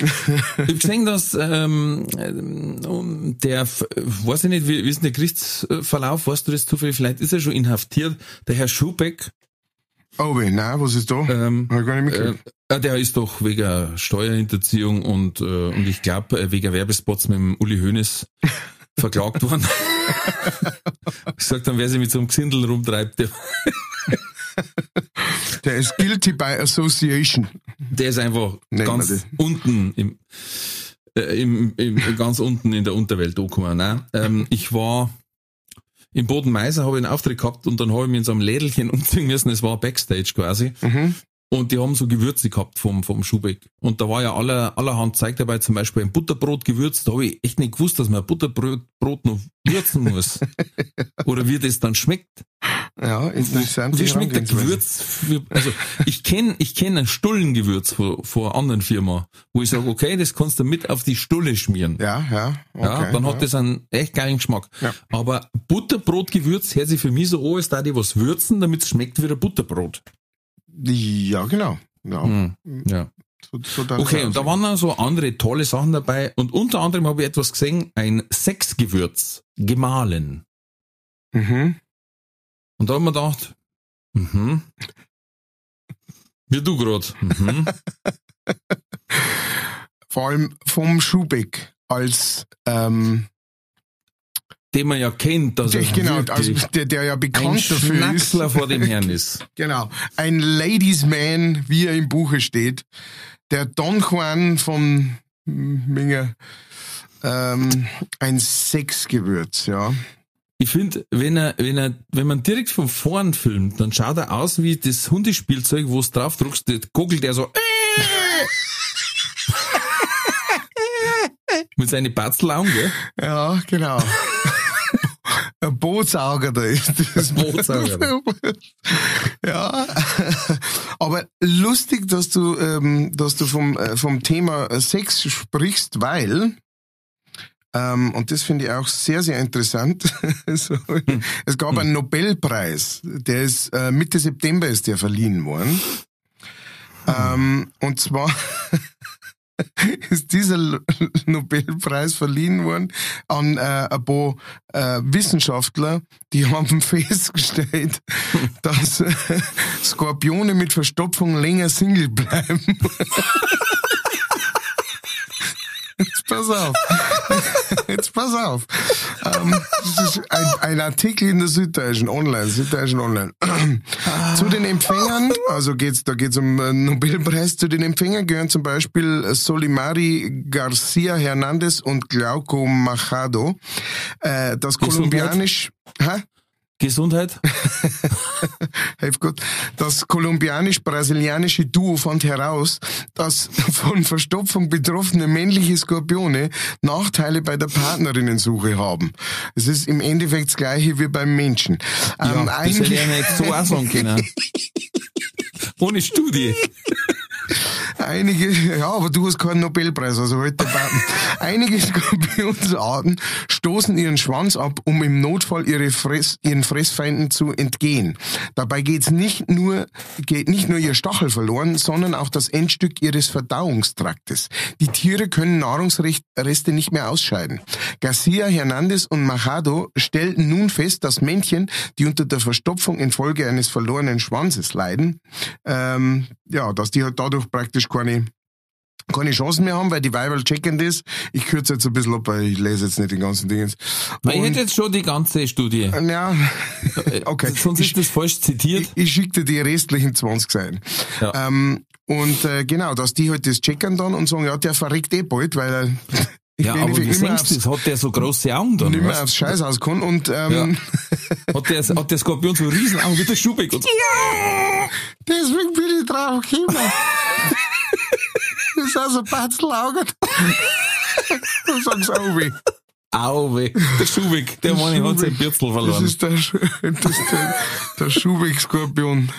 Ich habe gesehen, dass ähm, ähm, der, weiß ich nicht, wie, wie ist denn der Gerichtsverlauf, weißt du das zufällig, vielleicht ist er schon inhaftiert, der Herr Schubeck, Oh, weh, nein, was ist da? ähm, äh, äh, der ist doch wegen Steuerhinterziehung und, äh, und ich glaube wegen Werbespots mit dem Uli Hoeneß verklagt worden. ich sag dann, wer sich mit so einem Gesindel rumtreibt, der, Der ist guilty by association. der ist einfach wir ganz unten im, äh, im, im, ganz unten in der Unterwelt angekommen. Nein, ähm, ich war im Bodenmeiser, habe ich einen Auftritt gehabt und dann habe ich mich in so einem Lädelchen umziehen müssen. Es war Backstage quasi. Mhm. Und die haben so Gewürze gehabt vom, vom Schubeck. Und da war ja aller, allerhand Zeug dabei, zum Beispiel ein Butterbrot gewürzt. Da habe ich echt nicht gewusst, dass man Butterbrot Brot noch würzen muss. Oder wie das dann schmeckt. Ja, interessant. Wie schmeckt der Gewürz? Für, also ich kenne ich kenn ein Stullengewürz von, von einer anderen Firma, wo ich sage, okay, das kannst du mit auf die Stulle schmieren. Ja, ja. Okay, Ja, dann hat das einen echt geilen Geschmack. Ja. Aber Butterbrotgewürz hört sich für mich so an, als da die was würzen, damit es schmeckt wie ein Butterbrot. Ja, genau. Ja, Hm, ja. so, so Okay, und da waren noch so andere tolle Sachen dabei. Und unter anderem habe ich etwas gesehen, ein Sexgewürz, gemahlen. Mhm. Und da haben wir gedacht, mhm. Wie du grad. Mhm. Vor allem vom Schubeck als, ähm, Den man ja kennt, dass er der, genau, als, wirklich der, der ja ein bekannt dafür ist. Schnacksler vor dem Herrn ist. Genau. Ein Ladies Man, wie er im Buche steht. Der Don Juan von Minger. Ähm, ein Sexgewürz, ja. Ich finde, wenn er, wenn er, wenn man direkt von vorn filmt, dann schaut er aus wie das Hundespielzeug, wo es drauf druckst, googelt er so. Mit seinen Batzelaugen, gell? Ja, genau. Ein Bootsauger da ist das. Bootsauger. ja. Aber lustig, dass du, ähm, dass du vom, äh, vom Thema Sex sprichst, weil, ähm, und das finde ich auch sehr, sehr interessant. so, Es gab einen Nobelpreis, der ist äh, Mitte September ist der verliehen worden. Ähm, und zwar ist dieser Nobelpreis verliehen worden an äh, ein paar äh, Wissenschaftler, die haben festgestellt, dass äh, Skorpione mit Verstopfung länger Single bleiben. Jetzt pass auf. Jetzt pass auf. Ähm, das ist ein, ein Artikel in der Süddeutschen Online, Süddeutschen Online. zu den Empfängern, also geht's, da geht's um äh, Nobelpreis, zu den Empfängern gehören zum Beispiel Solimari Garcia Hernandez und Glauco Machado. Äh, das kolumbianisch, hä? Gesundheit? Hilf gut. Das kolumbianisch-brasilianische Duo fand heraus, dass von Verstopfung betroffene männliche Skorpione Nachteile bei der Partnerinnensuche haben. Es ist im Endeffekt das gleiche wie beim Menschen. Ähm, Ja, das hätte ich nicht so auch sagen können. Ohne Studie. Einige, ja, aber du hast keinen Nobelpreis, also Baten. Einige Skorpionsarten stoßen ihren Schwanz ab, um im Notfall ihre Fress, ihren Fressfeinden zu entgehen. Dabei geht's nicht nur, geht nicht nur ihr Stachel verloren, sondern auch das Endstück ihres Verdauungstraktes. Die Tiere können Nahrungsreste nicht mehr ausscheiden. Garcia, Hernandez und Machado stellten nun fest, dass Männchen, die unter der Verstopfung infolge eines verlorenen Schwanzes leiden, ähm, ja, dass die halt dadurch praktisch keine keine Chancen mehr haben, weil die Weiber checken das. Ich kürze jetzt ein bisschen ab, weil ich lese jetzt nicht den ganzen Ding. Ich hätte jetzt schon die ganze Studie. ja, okay. Sonst ist das falsch zitiert. ich, ich schicke dir die restlichen 20 Seiten. Ja. Ähm, und äh, genau, dass die halt das checken dann und sagen, ja, der verreckt eh bald, weil er Ja, aber wie aufs, das? hat der so große Augen dann? nicht mehr weißt aufs Scheißhaus kann. Und ähm, Hat der, hat der Skorpion so riesen Augen wie der Schubeck und so. deswegen bin ich drauf gekommen. Das ist also Batzelaugen. Du sagst auch weh. Auwe, der Schubeck, der Mann hat sein Bürzel Das verloren. ist der, Sch- das ist der, der Schubeck-Skorpion.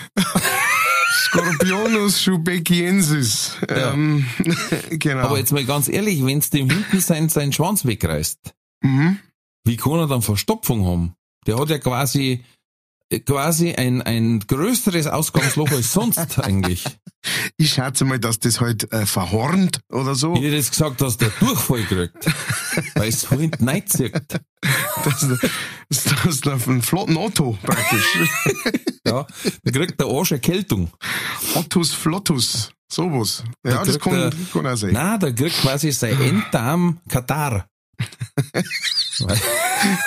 Scorpionus schubeckiensis. Ja. Ähm, genau. Aber jetzt mal ganz ehrlich, wenn's dem hinten sein, seinen Schwanz wegreißt, mhm. wie kann er dann Verstopfung haben? Der hat ja quasi, quasi ein, ein größeres Ausgangsloch als sonst eigentlich. Ich schätze mal, dass das halt äh, verhornt oder so. Ich hätte jetzt gesagt, dass der Durchfall kriegt. Weil es von hinten reinzieht. Das, das, das ist einen flotten Otto praktisch. Ja, dann kriegt der Arsch Erkältung. Ottus flottus. Sowas. Da Ja, das kriegt kann, er- kann auch sein. Nein, der kriegt quasi sein Enddarm Katar.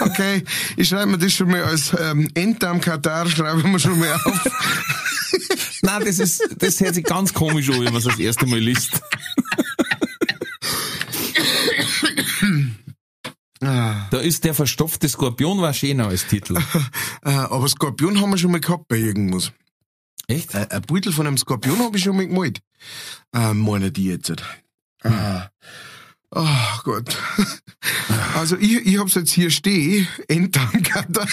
Okay, ich schreibe mir das schon mal als ähm, Enddarm Katar, schreibe ich mir schon mal auf. Nein, das ist, das hört sich ganz komisch an, wenn man es das erste Mal liest. Da ist der verstopfte Skorpion war schöner als Titel. äh, aber Skorpion haben wir schon mal gehabt bei irgendwas. Echt? Ein Beutel von einem Skorpion habe ich schon mal gemalt. Äh, meine die jetzt. Ah. Oh Gott. Also ich, ich hab's jetzt hier stehen, Enddarmkater.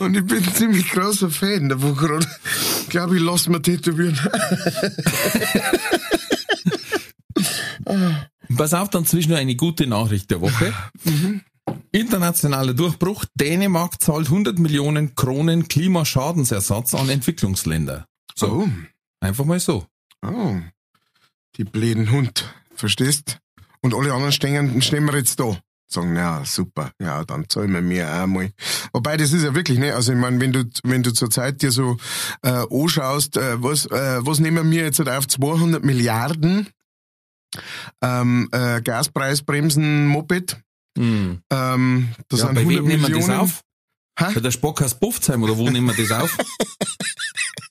Und ich bin ein ziemlich großer Fan davon gerade. Ich glaube, ich lass mir tätowieren. Pass auf, dann zwischen eine gute Nachricht der Woche. Internationaler Durchbruch. Dänemark zahlt 100 Millionen Kronen Klimaschadensersatz an Entwicklungsländer. So, So. einfach mal so. Oh. Die bläden Hund. Verstehst? Und alle anderen stehen, stehen wir jetzt da. Sagen, ja, super, ja, dann zahlen wir mir auch mal. Wobei, das ist ja wirklich, ne, also ich meine, wenn du, wenn du zur Zeit dir so, äh, anschaust, äh, was, äh, was nehmen wir jetzt halt auf 200 Milliarden, ähm, äh, Gaspreisbremsen, Moped, Hm. ähm, das Ja, sind bei 100 wem nehmen wir Millionen. das auf? Hä? Bei der Spockhaus Bofzheim oder wo nehmen wir das auf?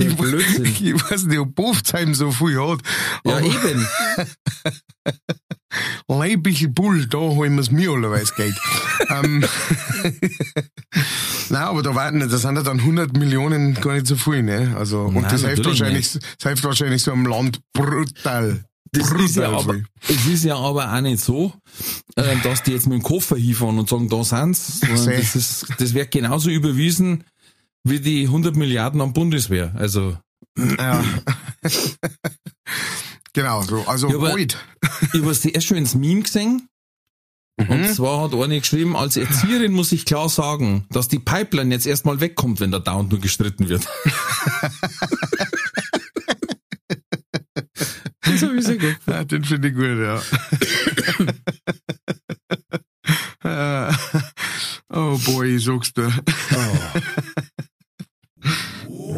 Ich, Blödsinn. ich weiß nicht, ob Bofzheim so viel hat. Ja, eben. Leibliche Bull, da holen wir's mir allerweise Geld. ähm, Nein, aber da warten, da sind ja dann 100 Millionen gar nicht so viel, ne? Also, und Nein, das hilft wahrscheinlich, das hilft wahrscheinlich so einem Land brutal. Das ist ja Brutal aber, es ist ja aber auch nicht so, äh, dass die jetzt mit dem Koffer hinfahren und sagen, da sind's. Das, ist, das wird genauso überwiesen wie die 100 Milliarden an Bundeswehr. Also, Ja. genau, so, also ich habe sehr schönes Meme gesehen. Und Mhm. zwar hat eine geschrieben, als Erzieherin muss ich klar sagen, dass die Pipeline jetzt erstmal wegkommt, wenn da dauernd nur gestritten wird. das habe ich sehr gut. Ja, den finde ich gut, ja. Äh, oh boy, sagst du.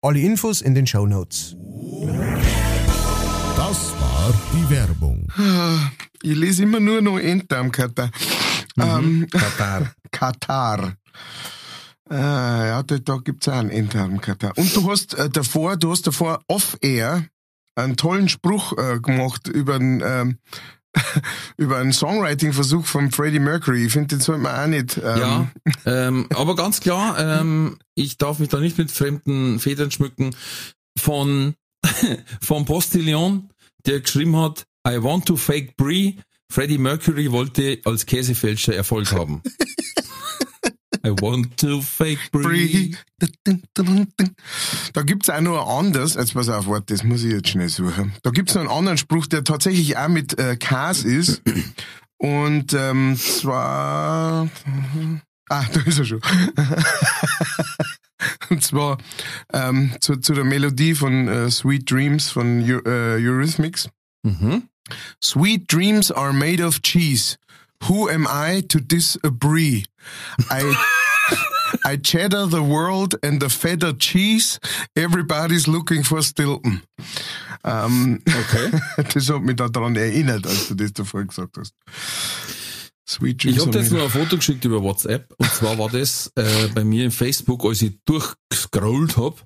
Alle Infos in den Show Notes. Das war die Werbung. Ich lese immer nur noch Enddarmkater. Ähm, Katar. Katar. Äh, ja, da, da gibt's auch einen Enddarmkater. Und du hast äh, davor, du hast davor off-air einen tollen Spruch äh, gemacht über einen, ähm, über einen Songwriting-Versuch von Freddie Mercury. Ich finde, den sollte man auch nicht. Ähm, Ja, ähm, aber ganz klar, ähm, ich darf mich da nicht mit fremden Federn schmücken. Von, von Postillon, der geschrieben hat, I want to fake Brie. Freddie Mercury wollte als Käsefälscher Erfolg haben. I want to fake. Brie. Da gibt's auch noch ein anderes, jetzt pass auf, warte, das muss ich jetzt schnell suchen. Da gibt's noch einen anderen Spruch, der tatsächlich auch mit äh, Käse ist. Und ähm, zwar... Ah, da ist er schon. Und zwar ähm, zu, zu der Melodie von äh, Sweet Dreams von äh, Eurythmics. Mhm. Sweet dreams are made of cheese. Who am I to disagree? I I cheddar the world and the feather cheese. Everybody's looking for Stilton. Ähm, Okay. das hat mich daran erinnert, als du das davor gesagt hast. Sweet Ich Juice. habe jetzt nur ein Foto geschickt über WhatsApp und zwar war das äh, bei mir im Facebook, als ich durchgescrollt habe,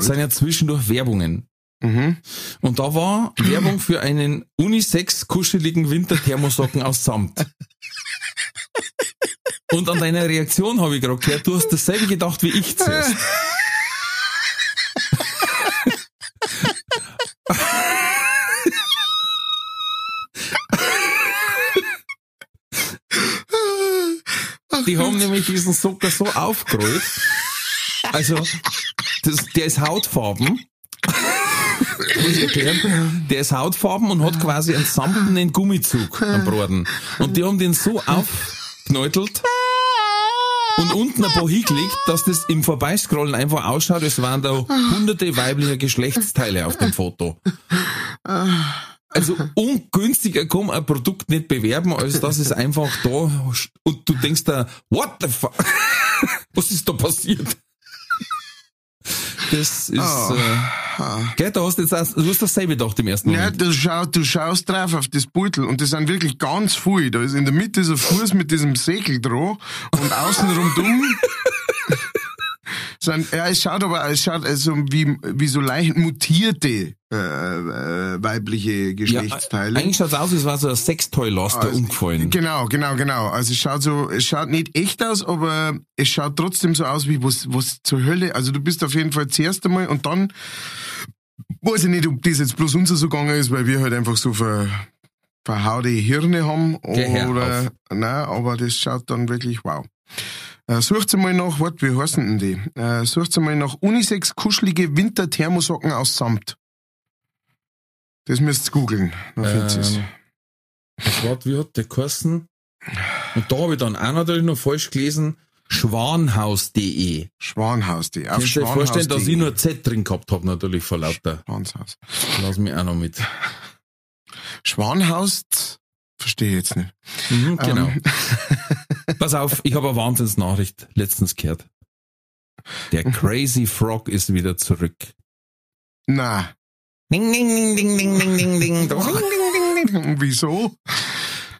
sind ja zwischendurch Werbungen. Mhm. Und da war Werbung für einen Unisex kuscheligen Winterthermosocken aus Samt. Und an deiner Reaktion habe ich gerade gehört, du hast dasselbe gedacht wie ich zuerst. Die haben nämlich diesen Socker so aufgerollt. Also, das, der ist hautfarben. Muss ich erklären? Der ist hautfarben und hat quasi einen samtenen Gummizug am Braten. Und die haben den so aufkneutelt und unten ein paar hingelegt, dass das im Vorbeiscrollen einfach ausschaut, als wären da hunderte weiblicher Geschlechtsteile auf dem Foto. Also ungünstiger kann man ein Produkt nicht bewerben, als dass es einfach da und du denkst da, what the fuck? Was ist da passiert? Das ist, Oh. äh, gell, da hast du jetzt auch, du hast dasselbe gedacht im ersten Ja, Moment. du, schau, du schaust drauf auf das Beutel und das sind wirklich ganz viele. Da ist in der Mitte so ein Fuß mit diesem Segel dran und außenrum dumm. sind, ja, es schaut aber, es schaut also wie, wie so leicht mutierte äh, äh, weibliche Ja, Geschlechtsteile. eigentlich schaut's aus, als wäre so ein Sextoy-Laster Also, umgefallen. Genau, genau, genau. Also es schaut so, es schaut nicht echt aus, aber es schaut trotzdem so aus wie was, was zur Hölle. Also du bist auf jeden Fall zuerst einmal und dann weiß ich nicht, ob das jetzt bloß uns so gegangen ist, weil wir halt einfach so ver, verhaute Hirne haben oder nein, aber das schaut dann wirklich wow. Äh, sucht mal nach, warte, wie heißen denn die? Äh, sucht mal nach Unisex kuschelige Winterthermosocken aus Samt. Das müsst ihr googeln. Dann findet. Ähm, Warte, wie hat der geheißen? Und da habe ich dann auch natürlich noch falsch gelesen, schwanhaus.de. Schwanhaus.de. Auf Kannst du dir vorstellen, dass ich nur Z drin gehabt habe, natürlich vor lauter. Schwanshaus. Lass mich auch noch mit. Schwanhaus, verstehe ich jetzt nicht. Mhm, genau. Ähm, Pass auf, ich habe eine Wahnsinnsnachricht letztens gehört. Der Crazy Frog ist wieder zurück. na, Ding, ding, ding, ding, ding, ding, ding, ding. wieso?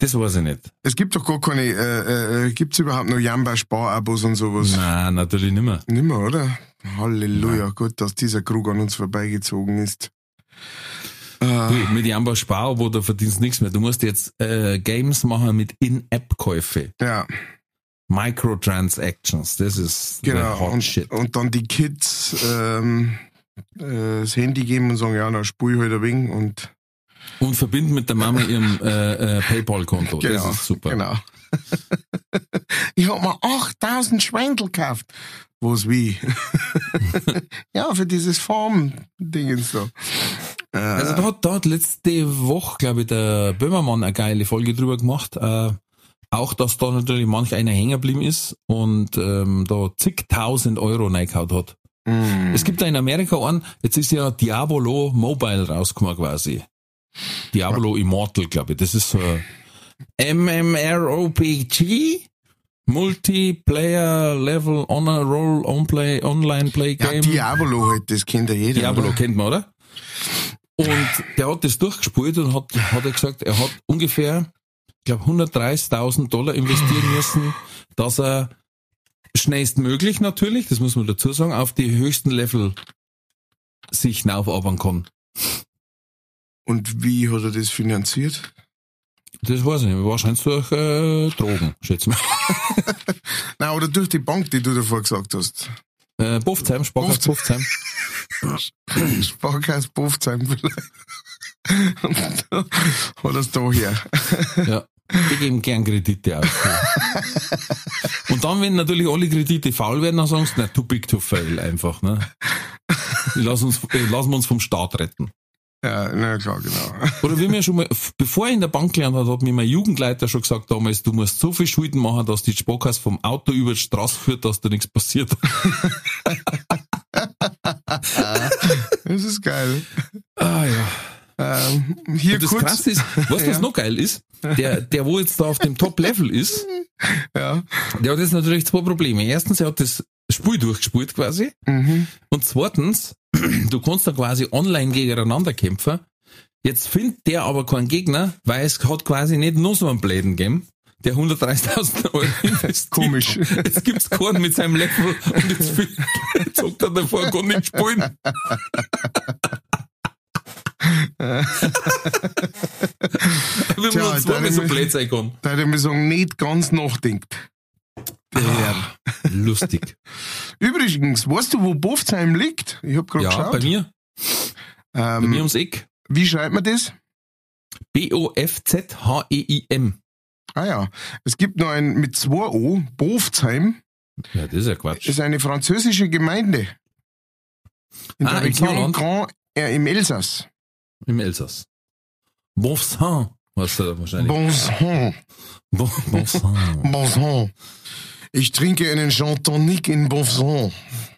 Das weiß ich nicht. Es gibt doch gar keine, äh, äh, gibt's überhaupt noch Jamba Sparabos und sowas? Nein, natürlich nicht mehr. Nimmer, oder? Halleluja, gut, dass dieser Krug an uns vorbeigezogen ist. Du, Äh, mit Jamba Spar, wo du verdienst nichts mehr. Du musst jetzt äh, Games machen mit In-App-Käufe. ja, Microtransactions. Das ist genau. hot Und, shit. und dann die Kids ähm, äh, das Handy geben und sagen, ja, na, spul ich halt ein wenig und Und verbinden mit der Mama ihrem äh, äh, PayPal-Konto. genau, Das ist super. genau. ich hab mir 8000 Schweintel gekauft. Was wie? ja, für dieses Farm-Ding so. Äh, Also da hat, da hat letzte Woche, glaube ich, der Böhmermann eine geile Folge drüber gemacht. Äh, auch, dass da natürlich manch einer hängen geblieben ist und ähm, da zigtausend Euro reingehauen hat. mh. Es gibt da in Amerika einen, jetzt ist ja Diabolo Mobile rausgekommen quasi. Diablo Immortal, glaube ich. Das ist so ein MMORPG, Multiplayer Level Honor Roll On Play Online Play ja, Game. Diabolo halt, das kennt ja jeder. Diablo oder? kennt man, oder? Und der hat das durchgespielt und hat, hat er gesagt, er hat ungefähr, ich glaube, 130.000 Dollar investieren müssen, dass er schnellstmöglich natürlich, das muss man dazu sagen, auf die höchsten Level sich naufarbeiten kann. Und wie hat er das finanziert? Das weiß ich nicht, wahrscheinlich durch äh, Drogen, schätze mal. Nein, oder durch die Bank, die du davor gesagt hast. Äh, Bofzheim, Sparkasse Bofzheim. Sparkasse Bofzheim vielleicht. Und da hat er es da her. Ja. Die geben gern Kredite aus. Und dann, wenn natürlich alle Kredite faul werden, dann sagen sie, na, too big to fail einfach, ne? Lass uns, äh, lassen wir uns vom Staat retten. Ja, na klar, genau. Oder wie mir schon mal, bevor ich in der Bank gelernt habe, hat mir mein Jugendleiter schon gesagt damals, du musst so viel Schulden machen, dass die Sparkasse vom Auto über die Straße führt, dass da nichts passiert. Das ist geil. Ah, ja. Ähm, hier Und das kurz. Krasse ist, weißt du, was Ja. noch geil ist? Der, der, wo jetzt da auf dem Top-Level ist, Ja. der hat jetzt natürlich zwei Probleme. Erstens, er hat das Spiel durchgespielt quasi. Mhm. Und zweitens, du kannst da quasi online gegeneinander kämpfen. Jetzt findet der aber keinen Gegner, weil es hat quasi nicht nur so einen Bläden gegeben. der 130.000 Euro investiert. Komisch. Jetzt gibt's keinen mit seinem Level und jetzt, will- jetzt sagt er davor, kann nicht spielen. Tja, man zweimal so blöd sein kann. Da hätte ich mir sagen, nicht ganz nachdenkt. Ja, lustig. Übrigens, weißt du, wo Bofzheim liegt? Ich hab gerade Ja, geschaut. bei mir, bei mir ähm, ums Eck. wie schreibt man das? B-O-F-Z-H-E-I-M. Ah ja, es gibt noch ein mit 2 O, Bofzheim, Ja, das ist ja Quatsch. ist eine französische Gemeinde. In Ah, der im Region? Grand, äh, im Elsass. Im Elsass. Bonsan, was du wahrscheinlich. Bonson, Bon, Bonsan. Ich trinke einen Jean Tonic in.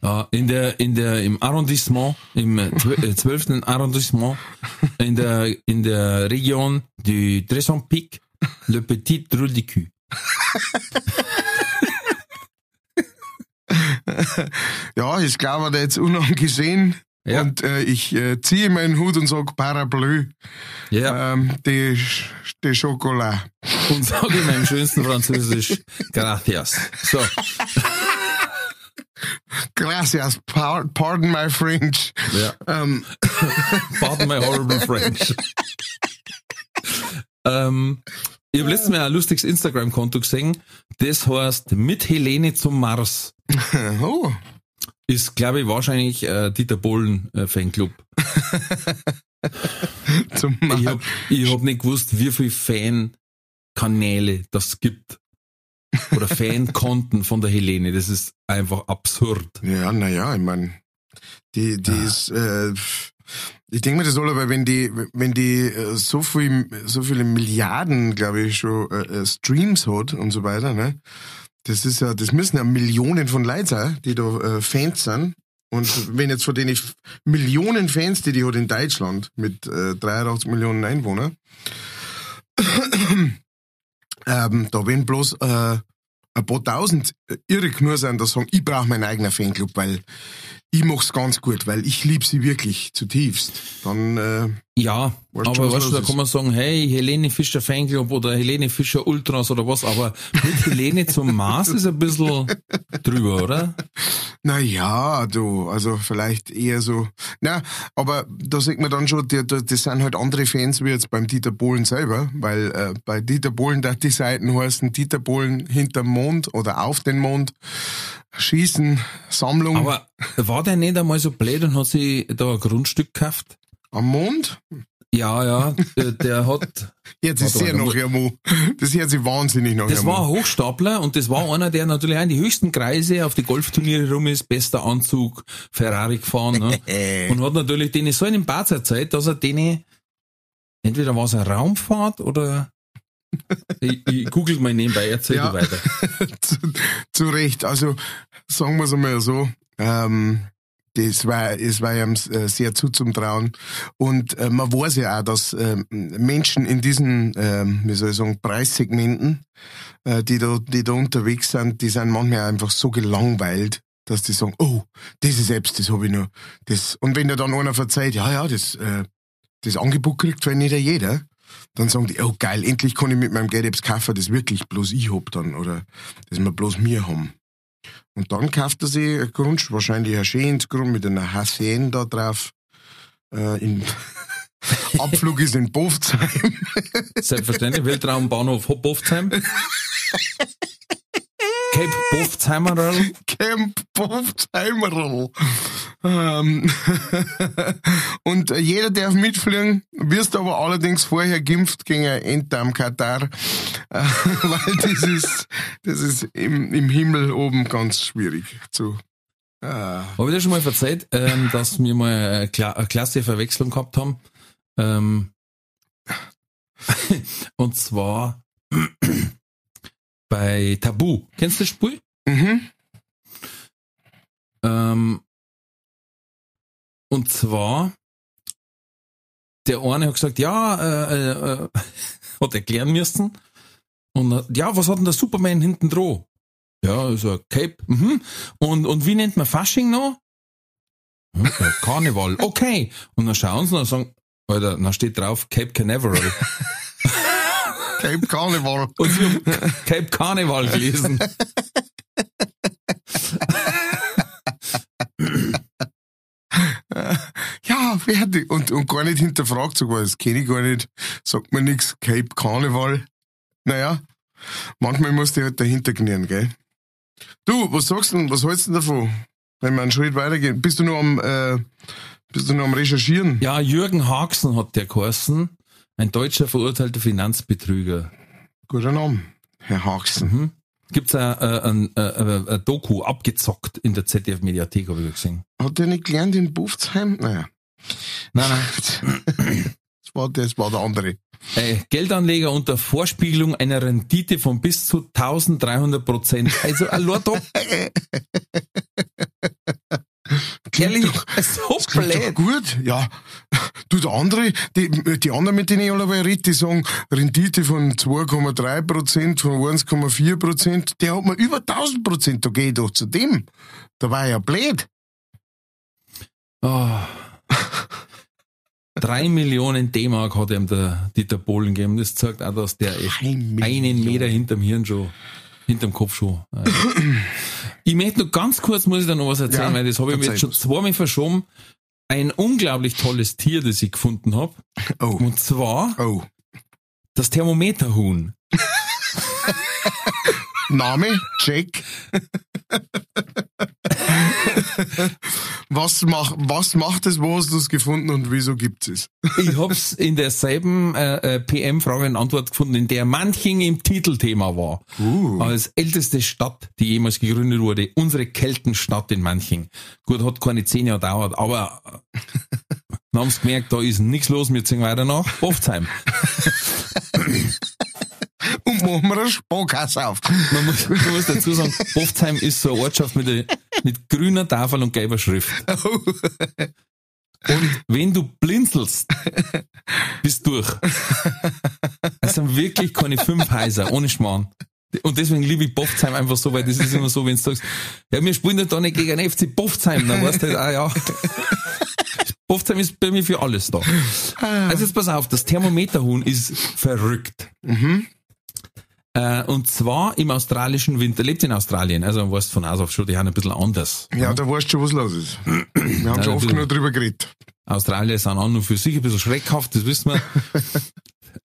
Ja, in der, in der, im Arrondissement, im äh, äh, 12. Arrondissement, in der, in der Region du Tresson-Pic, le Petit Trou du Cul. Ja, ich glaube, der jetzt unangesehen. Ja. Und äh, ich äh, ziehe meinen Hut und sag Parapluie, Ja, ähm, die, die Schokolade. und sage in meinem schönsten Französisch, gracias. So, Gracias, par pardon my French. ja. Ähm, Pardon my horrible French. ähm, ich habe letztes Mal ein lustiges Instagram-Konto gesehen, das heißt mit Helene zum Mars. oh, Ist, glaube ich, wahrscheinlich äh, Dieter Bohlen äh, Fanclub. zum Ich hab, ich hab nicht gewusst, wie viel Fan-Kanäle das gibt. Oder Fankonten von der Helene. Das ist einfach absurd. Ja, naja, ich mein, die, die ist, äh, ich denke mir das alle, weil wenn die, wenn die äh, so viel, so viele Milliarden, glaube ich, schon äh, äh, Streams hat und so weiter, ne? Das ist ja, das müssen ja Millionen von Leuten die da äh, Fans sind. Und wenn jetzt von den Millionen Fans, die die hat in Deutschland mit äh, 83 Millionen Einwohnern, ähm, da wenn bloß äh, ein paar tausend äh, irre nur sein, die sagen, ich brauche meinen eigenen Fanclub, weil ich mach's ganz gut, weil ich lieb sie wirklich zutiefst. Dann äh, Ja, Weißt aber schon, was weißt du, da kann man sagen, hey, Helene Fischer Fanclub oder Helene Fischer Ultras oder was, aber mit Helene zum Mars ist ein bisschen drüber, oder? Na ja, du, also vielleicht eher so. Na, aber da sieht man dann schon, die, die, das sind halt andere Fans wie jetzt beim Dieter Bohlen selber, weil äh, bei Dieter Bohlen da die Seiten heißen Dieter Bohlen hinterm Mond oder auf den Mond, Schießen, Sammlung Aber war der nicht einmal so blöd und hat sich da ein Grundstück gekauft? am Mond. Ja, ja, der, der hat, Jetzt ist Warte sehr mal, nach Mo. Das hört sich wahnsinnig nach das war ein. Hochstapler und das war einer, der natürlich auch in die höchsten Kreise auf die Golfturniere rum ist, bester Anzug, Ferrari gefahren, ne? Und hat natürlich den so einen Bart erzählt, dass er den, entweder war es eine Raumfahrt oder, ich, ich google mal nebenbei, erzähl Ja. du weiter. zu, zu Recht. Also sagen wir es einmal so. Ähm, das war, es war ihm äh, sehr zuzutrauen. Und äh, man weiß ja auch, dass äh, Menschen in diesen, ähm, wie soll ich sagen, Preissegmenten, äh, die, da, die da unterwegs sind, die sind manchmal einfach so gelangweilt, dass die sagen, oh, das ist selbst, das habe ich nur. Das, und wenn dir dann einer verzeiht, ja, ja, das, äh, das Angebot kriegt vielleicht nicht jeder, dann sagen die, oh geil, endlich kann ich mit meinem Geld etwas kaufen, das wirklich bloß ich hab dann, oder das wir bloß mir haben. Und dann kauft er sich ein Grundstück, wahrscheinlich ein schönes Grund mit einer Hacienda drauf. Äh, in Abflug ist in Bofzheim. Selbstverständlich, Weltraumbahnhof Bofzheim. Cape Bofzheimerl. Camp Bofzheimerl. Ähm, und jeder darf mitfliegen, wirst aber allerdings vorher geimpft gegen ein Enddarm Katar, äh, weil das ist, das ist im, im Himmel oben ganz schwierig zu. Äh, Habe ich dir schon mal verzeiht, ähm, dass wir mal eine, Kla eine klasse Verwechslung gehabt haben? Ähm, und zwar bei Tabu. Kennst du das Spiel? mhm. Ähm, und zwar, der eine hat gesagt, ja, äh, äh, hat erklären müssen. Und äh, ja, was hat denn der Superman hinten dran? Ja, so ein Cape. Mhm. Und, und wie nennt man Fasching noch? Ja, Karneval. Okay. Und dann schauen sie und dann sagen, Alter, da steht drauf Cape Canaveral. Cape Carnival. Und sie haben Cape Carnival gelesen. Ja, fertig. Und, und gar nicht hinterfragt, sogar, das kenne ich gar nicht, sagt mir nix, Cape Carnival. Naja, manchmal musst du halt dahinter knien, gell? Du, was sagst du denn, was hältst du denn davon? Wenn wir einen Schritt weitergehen. Bist du noch am, äh, bist du noch am Recherchieren? Ja, Jürgen Haxen hat der geheißen. Ein deutscher verurteilter Finanzbetrüger. Guter Name, Herr Haxen. Mhm. Gibt's ein, ein, ein, ein Doku abgezockt in der ZDF-Mediathek, habe ich gesehen. Hat der nicht gelernt in Bufzheim? Naja. Nein, nein. Das war, das war der andere. Äh, Geldanleger unter Vorspiegelung einer Rendite von bis zu 1300 Prozent. Also, allein da. Ehrlich, so doch blöd. gut, ja. Du, der andere, die, die anderen, mit denen ich alle rede, die sagen, Rendite von 2,3 Prozent, von 1,4 Prozent, der hat mir über 1000 Prozent, da gehe ich doch zu dem. Da war ja blöd. Oh. Drei Millionen D-Mark hat ihm der Dieter Bohlen gegeben. Das zeigt auch, dass der echt Ein einen Meter hinterm Hirn schon, hinterm Kopf schon. ich möchte nur ganz kurz, muss ich da noch was erzählen, Ja, weil das habe ich mir jetzt schon zweimal verschoben. Ein unglaublich tolles Tier, das ich gefunden habe. Oh, Und zwar oh. das Thermometerhuhn. Name, check. was, mach, was macht es, wo hast du es gefunden und wieso gibt es? Ich hab's in derselben äh, äh, PM-Frage und Antwort gefunden, in der Manching im Titelthema war. Uh. Als älteste Stadt, die jemals gegründet wurde, unsere Keltenstadt in Manching. Gut, hat keine zehn Jahre gedauert, aber dann haben sie gemerkt, da ist nichts los, wir ziehen weiter nach Boftsheim. Und machen wir eine Sparkasse auf. Man muss, man muss dazu sagen, Boftsheim ist so eine Ortschaft mit, mit grüner Tafel und gelber Schrift. Und wenn du blinzelst, bist durch. Es sind wirklich keine fünf Häuser, ohne Schmarrn. Und deswegen liebe ich Boftsheim einfach so, weil das ist immer so, wenn du sagst, ja, wir spielen ja da nicht gegen den FC Boftsheim, dann weißt du halt, ah ja. Boftsheim ist bei mir für alles da. Also jetzt pass auf, das Thermometerhuhn ist verrückt. Äh, und zwar im australischen Winter, lebt in Australien, also weißt von Haus auf schon, die haben ein bisschen anders. Ja, da weißt du schon, was los ist. Wir haben schon ein oft genug drüber geredet. Australier sind an und für sich ein bisschen schreckhaft, das wissen wir.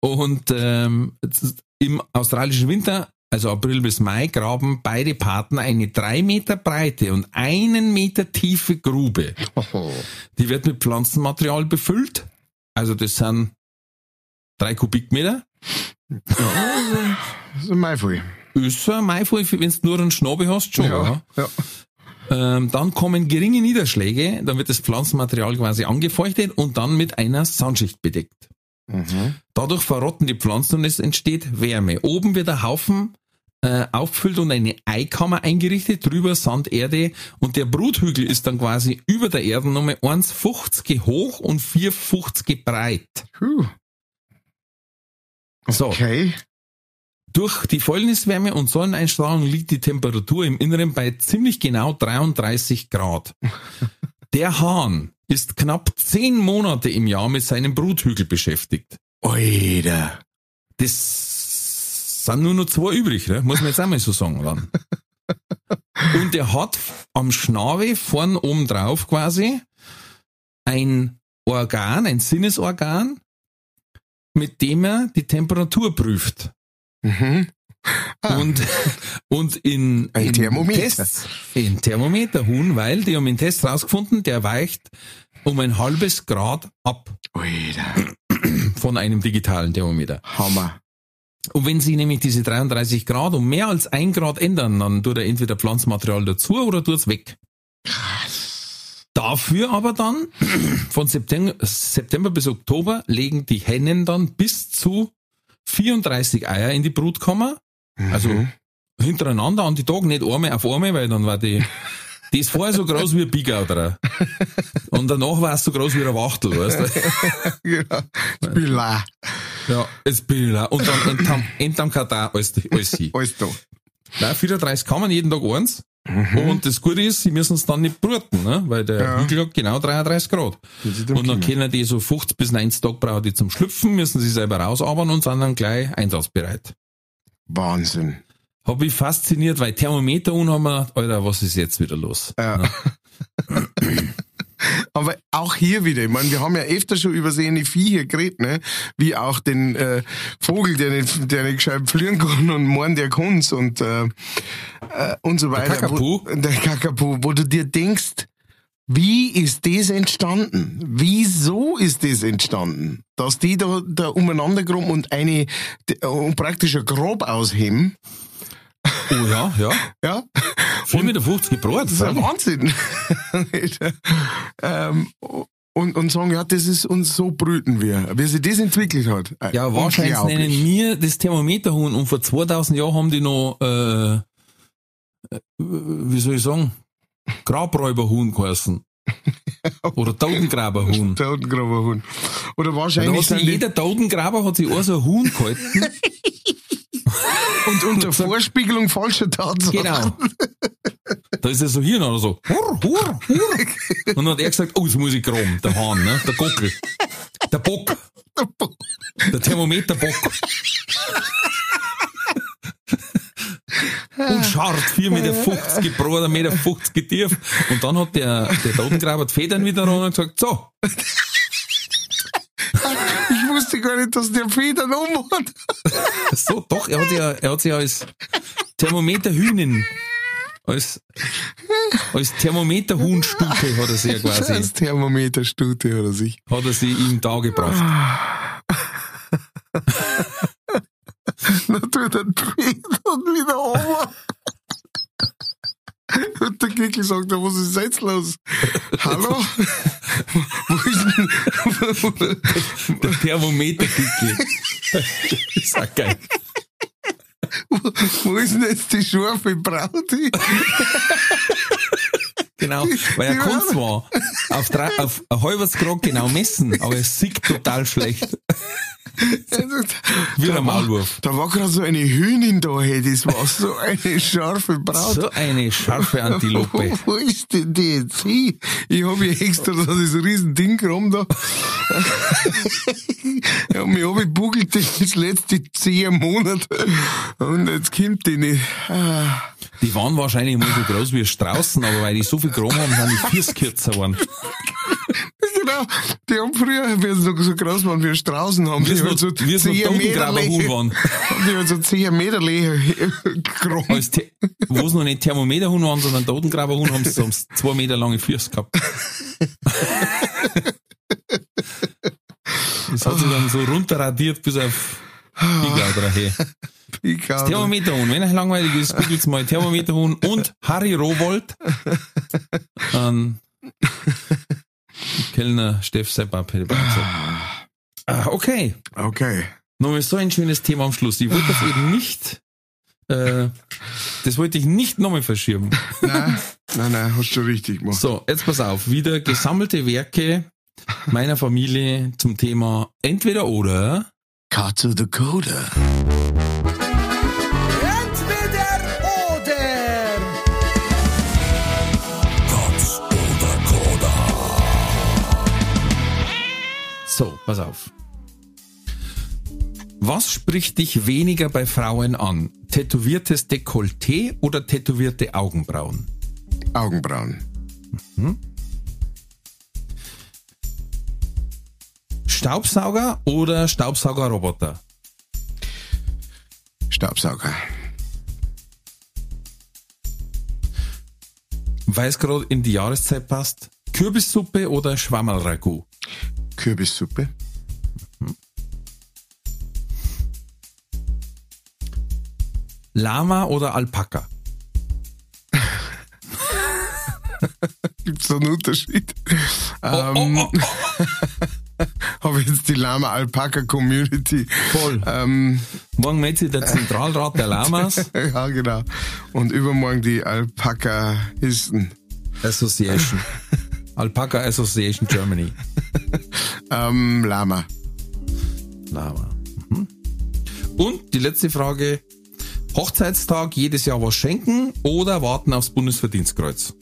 und ähm, im australischen Winter, also April bis Mai, graben beide Paten eine drei Meter breite und einen Meter tiefe Grube. Die wird mit Pflanzenmaterial befüllt. Also das sind drei Kubikmeter. ist mein Fall. Ist so ein Maifall, wenn du nur einen Schnabel hast, schon. Ja. ja. Ähm, dann kommen geringe Niederschläge, dann wird das Pflanzenmaterial quasi angefeuchtet und dann mit einer Sandschicht bedeckt. Mhm. Dadurch verrotten die Pflanzen und es entsteht Wärme. Oben wird ein Haufen äh, auffüllt und eine Eikammer eingerichtet, drüber Sand, Erde und der Bruthügel ist dann quasi über der Erdennummer 1,50 hoch und 4,50 breit. Puh. So, Okay. Durch die Fäulniswärme und Sonneneinstrahlung liegt die Temperatur im Inneren bei ziemlich genau 33 Grad. Der Hahn ist knapp zehn Monate im Jahr mit seinem Bruthügel beschäftigt. Alter. Das sind nur noch zwei übrig, ne? muss man jetzt einmal so sagen. Dann. Und er hat am Schnabel vorn oben drauf quasi ein Organ, ein Sinnesorgan, mit dem er die Temperatur prüft. Mhm. Ah. Und, und in, Ein in Thermometer. Tests, in Thermometerhuhn, weil die haben in Tests rausgefunden, der weicht um ein halbes Grad ab Alter. von einem digitalen Thermometer. Hammer. Und wenn sie nämlich diese 33 Grad um mehr als ein Grad ändern, dann tut er entweder Pflanzenmaterial dazu oder tut es weg. Dafür aber dann von September, September bis Oktober legen die Hennen dann bis zu 34 Eier in die Brutkammer. Also Mhm. hintereinander an die Tage, nicht einmal auf einmal, weil dann war die, die ist vorher so groß wie ein Bigauderer. Und danach war es so groß wie ein Wachtel, weißt du? ja. Spieler. Ja, es bin ich auch. Und dann entam, entam Katar alles, alles hin. Alles da. Nein, 34 kann man jeden Tag eins. Mhm. Und das Gute ist, sie müssen es dann nicht bruten, ne? weil der Ja. Hügel hat genau 33 Grad. Und dann können die so 50 bis 90 Tage brauchen die zum Schlüpfen, müssen sie selber rausarbeiten und sind dann gleich einsatzbereit. Wahnsinn. Hab ich fasziniert, weil Thermometer un haben wir, Alter, was ist jetzt wieder los? Ja. Aber auch hier wieder, ich meine, wir haben ja öfter schon über sehende Viecher geredet, ne? Wie auch den äh, Vogel, der nicht, der nicht gescheit fliegen kann und morgen der kann's und äh, äh, und so weiter. Kakapo. Wo, der Kakapo, wo du dir denkst, wie ist das entstanden? Wieso ist das entstanden? Dass die da, da umeinander kommen und eine und praktisch ein Grab ausheben, Oh ja, ja. ja? 4,50 Meter gebrot. Das ist ein Wahnsinn. ähm, und, und sagen, ja, das ist uns so brüten wir. Wie sich das entwickelt hat. Äh, Ja, wahrscheinlich nennen wir das Thermometerhuhn und vor 2000 Jahren haben die noch, äh, äh, wie soll ich sagen, Grabräuberhuhn geheißen. Oder Totengraberhuhn. Totengraberhuhn. Oder wahrscheinlich die, jeder Totengraber hat sich auch so ein Huhn gehalten. und unter Vorspiegelung falscher Tatsachen. Genau. Da ist er so hier noch so, hurr, hurr, hurr. Und dann hat er gesagt, oh, jetzt muss ich graben, der Hahn, ne? der Gockel, der Bock, der Thermometerbock. Und scharrt 4,50 Meter gebrot, 1,50 Meter tief. Und dann hat der, der Totengraber die Federn wieder ran und gesagt, so, wusste gar nicht, dass der Federn um hat. so, doch, er hat ja, er hat sich als Thermometerhühnin, als, als Thermometerhuhnstute hat er sie ja quasi. Das Thermometerstute oder sich. hat er sie ihm dargebracht. Na, tut er Federn wieder um. Und der Kickel sagt, was ist jetzt los? Hallo? Wo ist denn, Der Thermometerkickel. ist auch geil. wo ist denn jetzt die scharfe Brauti? Genau, weil er waren- zwar auf, drei, auf ein halbes Grad genau messen, aber es sieht total schlecht. Wie ein war- Maulwurf. Da war gerade so eine Hühnin da, hey, das war so eine scharfe Braut. So eine scharfe Antilope. Wo, ist denn die jetzt hin? Ich habe hier extra so das riesen Ding genommen da. ja, mich habe ich bugelt das letzte zehn Monate. Und jetzt kommt die nicht. Ah. Die waren wahrscheinlich mal so groß wie Straußen, aber weil die so viel Gramm haben, sind die Füße kürzer geworden. Genau, die haben früher, wenn sie so groß waren wie Straußen, haben Wie es die halt so wie es noch 10 Meter Länge, waren. haben die halt so 10 Meter The- Wo es noch nicht Thermometerhuhn waren, sondern Totengraberhuhn, haben sie haben sie zwei Meter lange Füße gehabt. Das hat sich dann so runterradiert bis auf Hey. Ich glaube, Thermometerhuhn, wenn euch langweilig ist, googelt mal Thermometerhuhn und Harry Rowold. An Kellner Steff Seppap hätte ich bald gesagt. Ah, okay. okay. Nochmal so ein schönes Thema am Schluss. Ich wollte das eben nicht, äh, das wollte ich nicht nochmal verschieben. Nein, nein, nein, hast du richtig gemacht. So, jetzt pass auf. Wieder gesammelte Werke meiner Familie zum Thema entweder oder. To the Coda. Entweder oder. So, pass auf. Was spricht dich weniger bei Frauen an? Tätowiertes Dekolleté oder tätowierte Augenbrauen? Augenbrauen. Staubsauger oder Staubsaugerroboter? Staubsauger. Weil es gerade in die Jahreszeit passt. Kürbissuppe oder Schwammerragout? Kürbissuppe. Lama oder Alpaka? Gibt's da einen Unterschied? Oh, Ähm, oh, oh, Habe jetzt die Lama-Alpaka-Community. Voll. Ähm, Morgen meldet sich der Zentralrat der Lamas ja, genau. Und übermorgen die Alpaka-Histen. Association. Alpaka Association Germany. Ähm, Lama. Lama. Mhm. Und die letzte Frage. Hochzeitstag jedes Jahr was schenken oder warten aufs Bundesverdienstkreuz?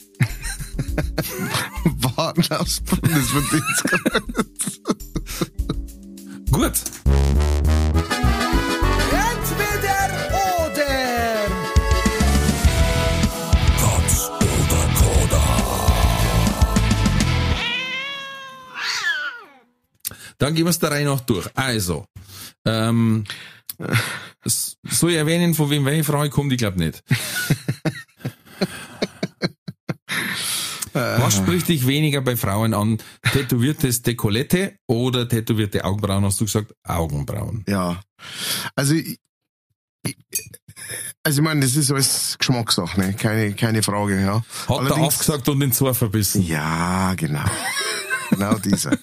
Warten aufs Bundesverdienstkreuz. Gut. Entweder oder. Katz oder Koda. Dann gehen wir es der Reihe nach durch. Also, ähm, soll ich erwähnen, von wem welche Frage kommt? Ich glaube nicht. Was spricht dich weniger bei Frauen an? Tätowiertes Dekolette oder tätowierte Augenbrauen? Hast du gesagt Augenbrauen? Ja. Also, ich, ich- also ich meine, das ist alles Geschmackssache, ne? keine, keine Frage. Ja. Hat er aufgesagt und den Zor verbissen. Ja, genau. genau dieser.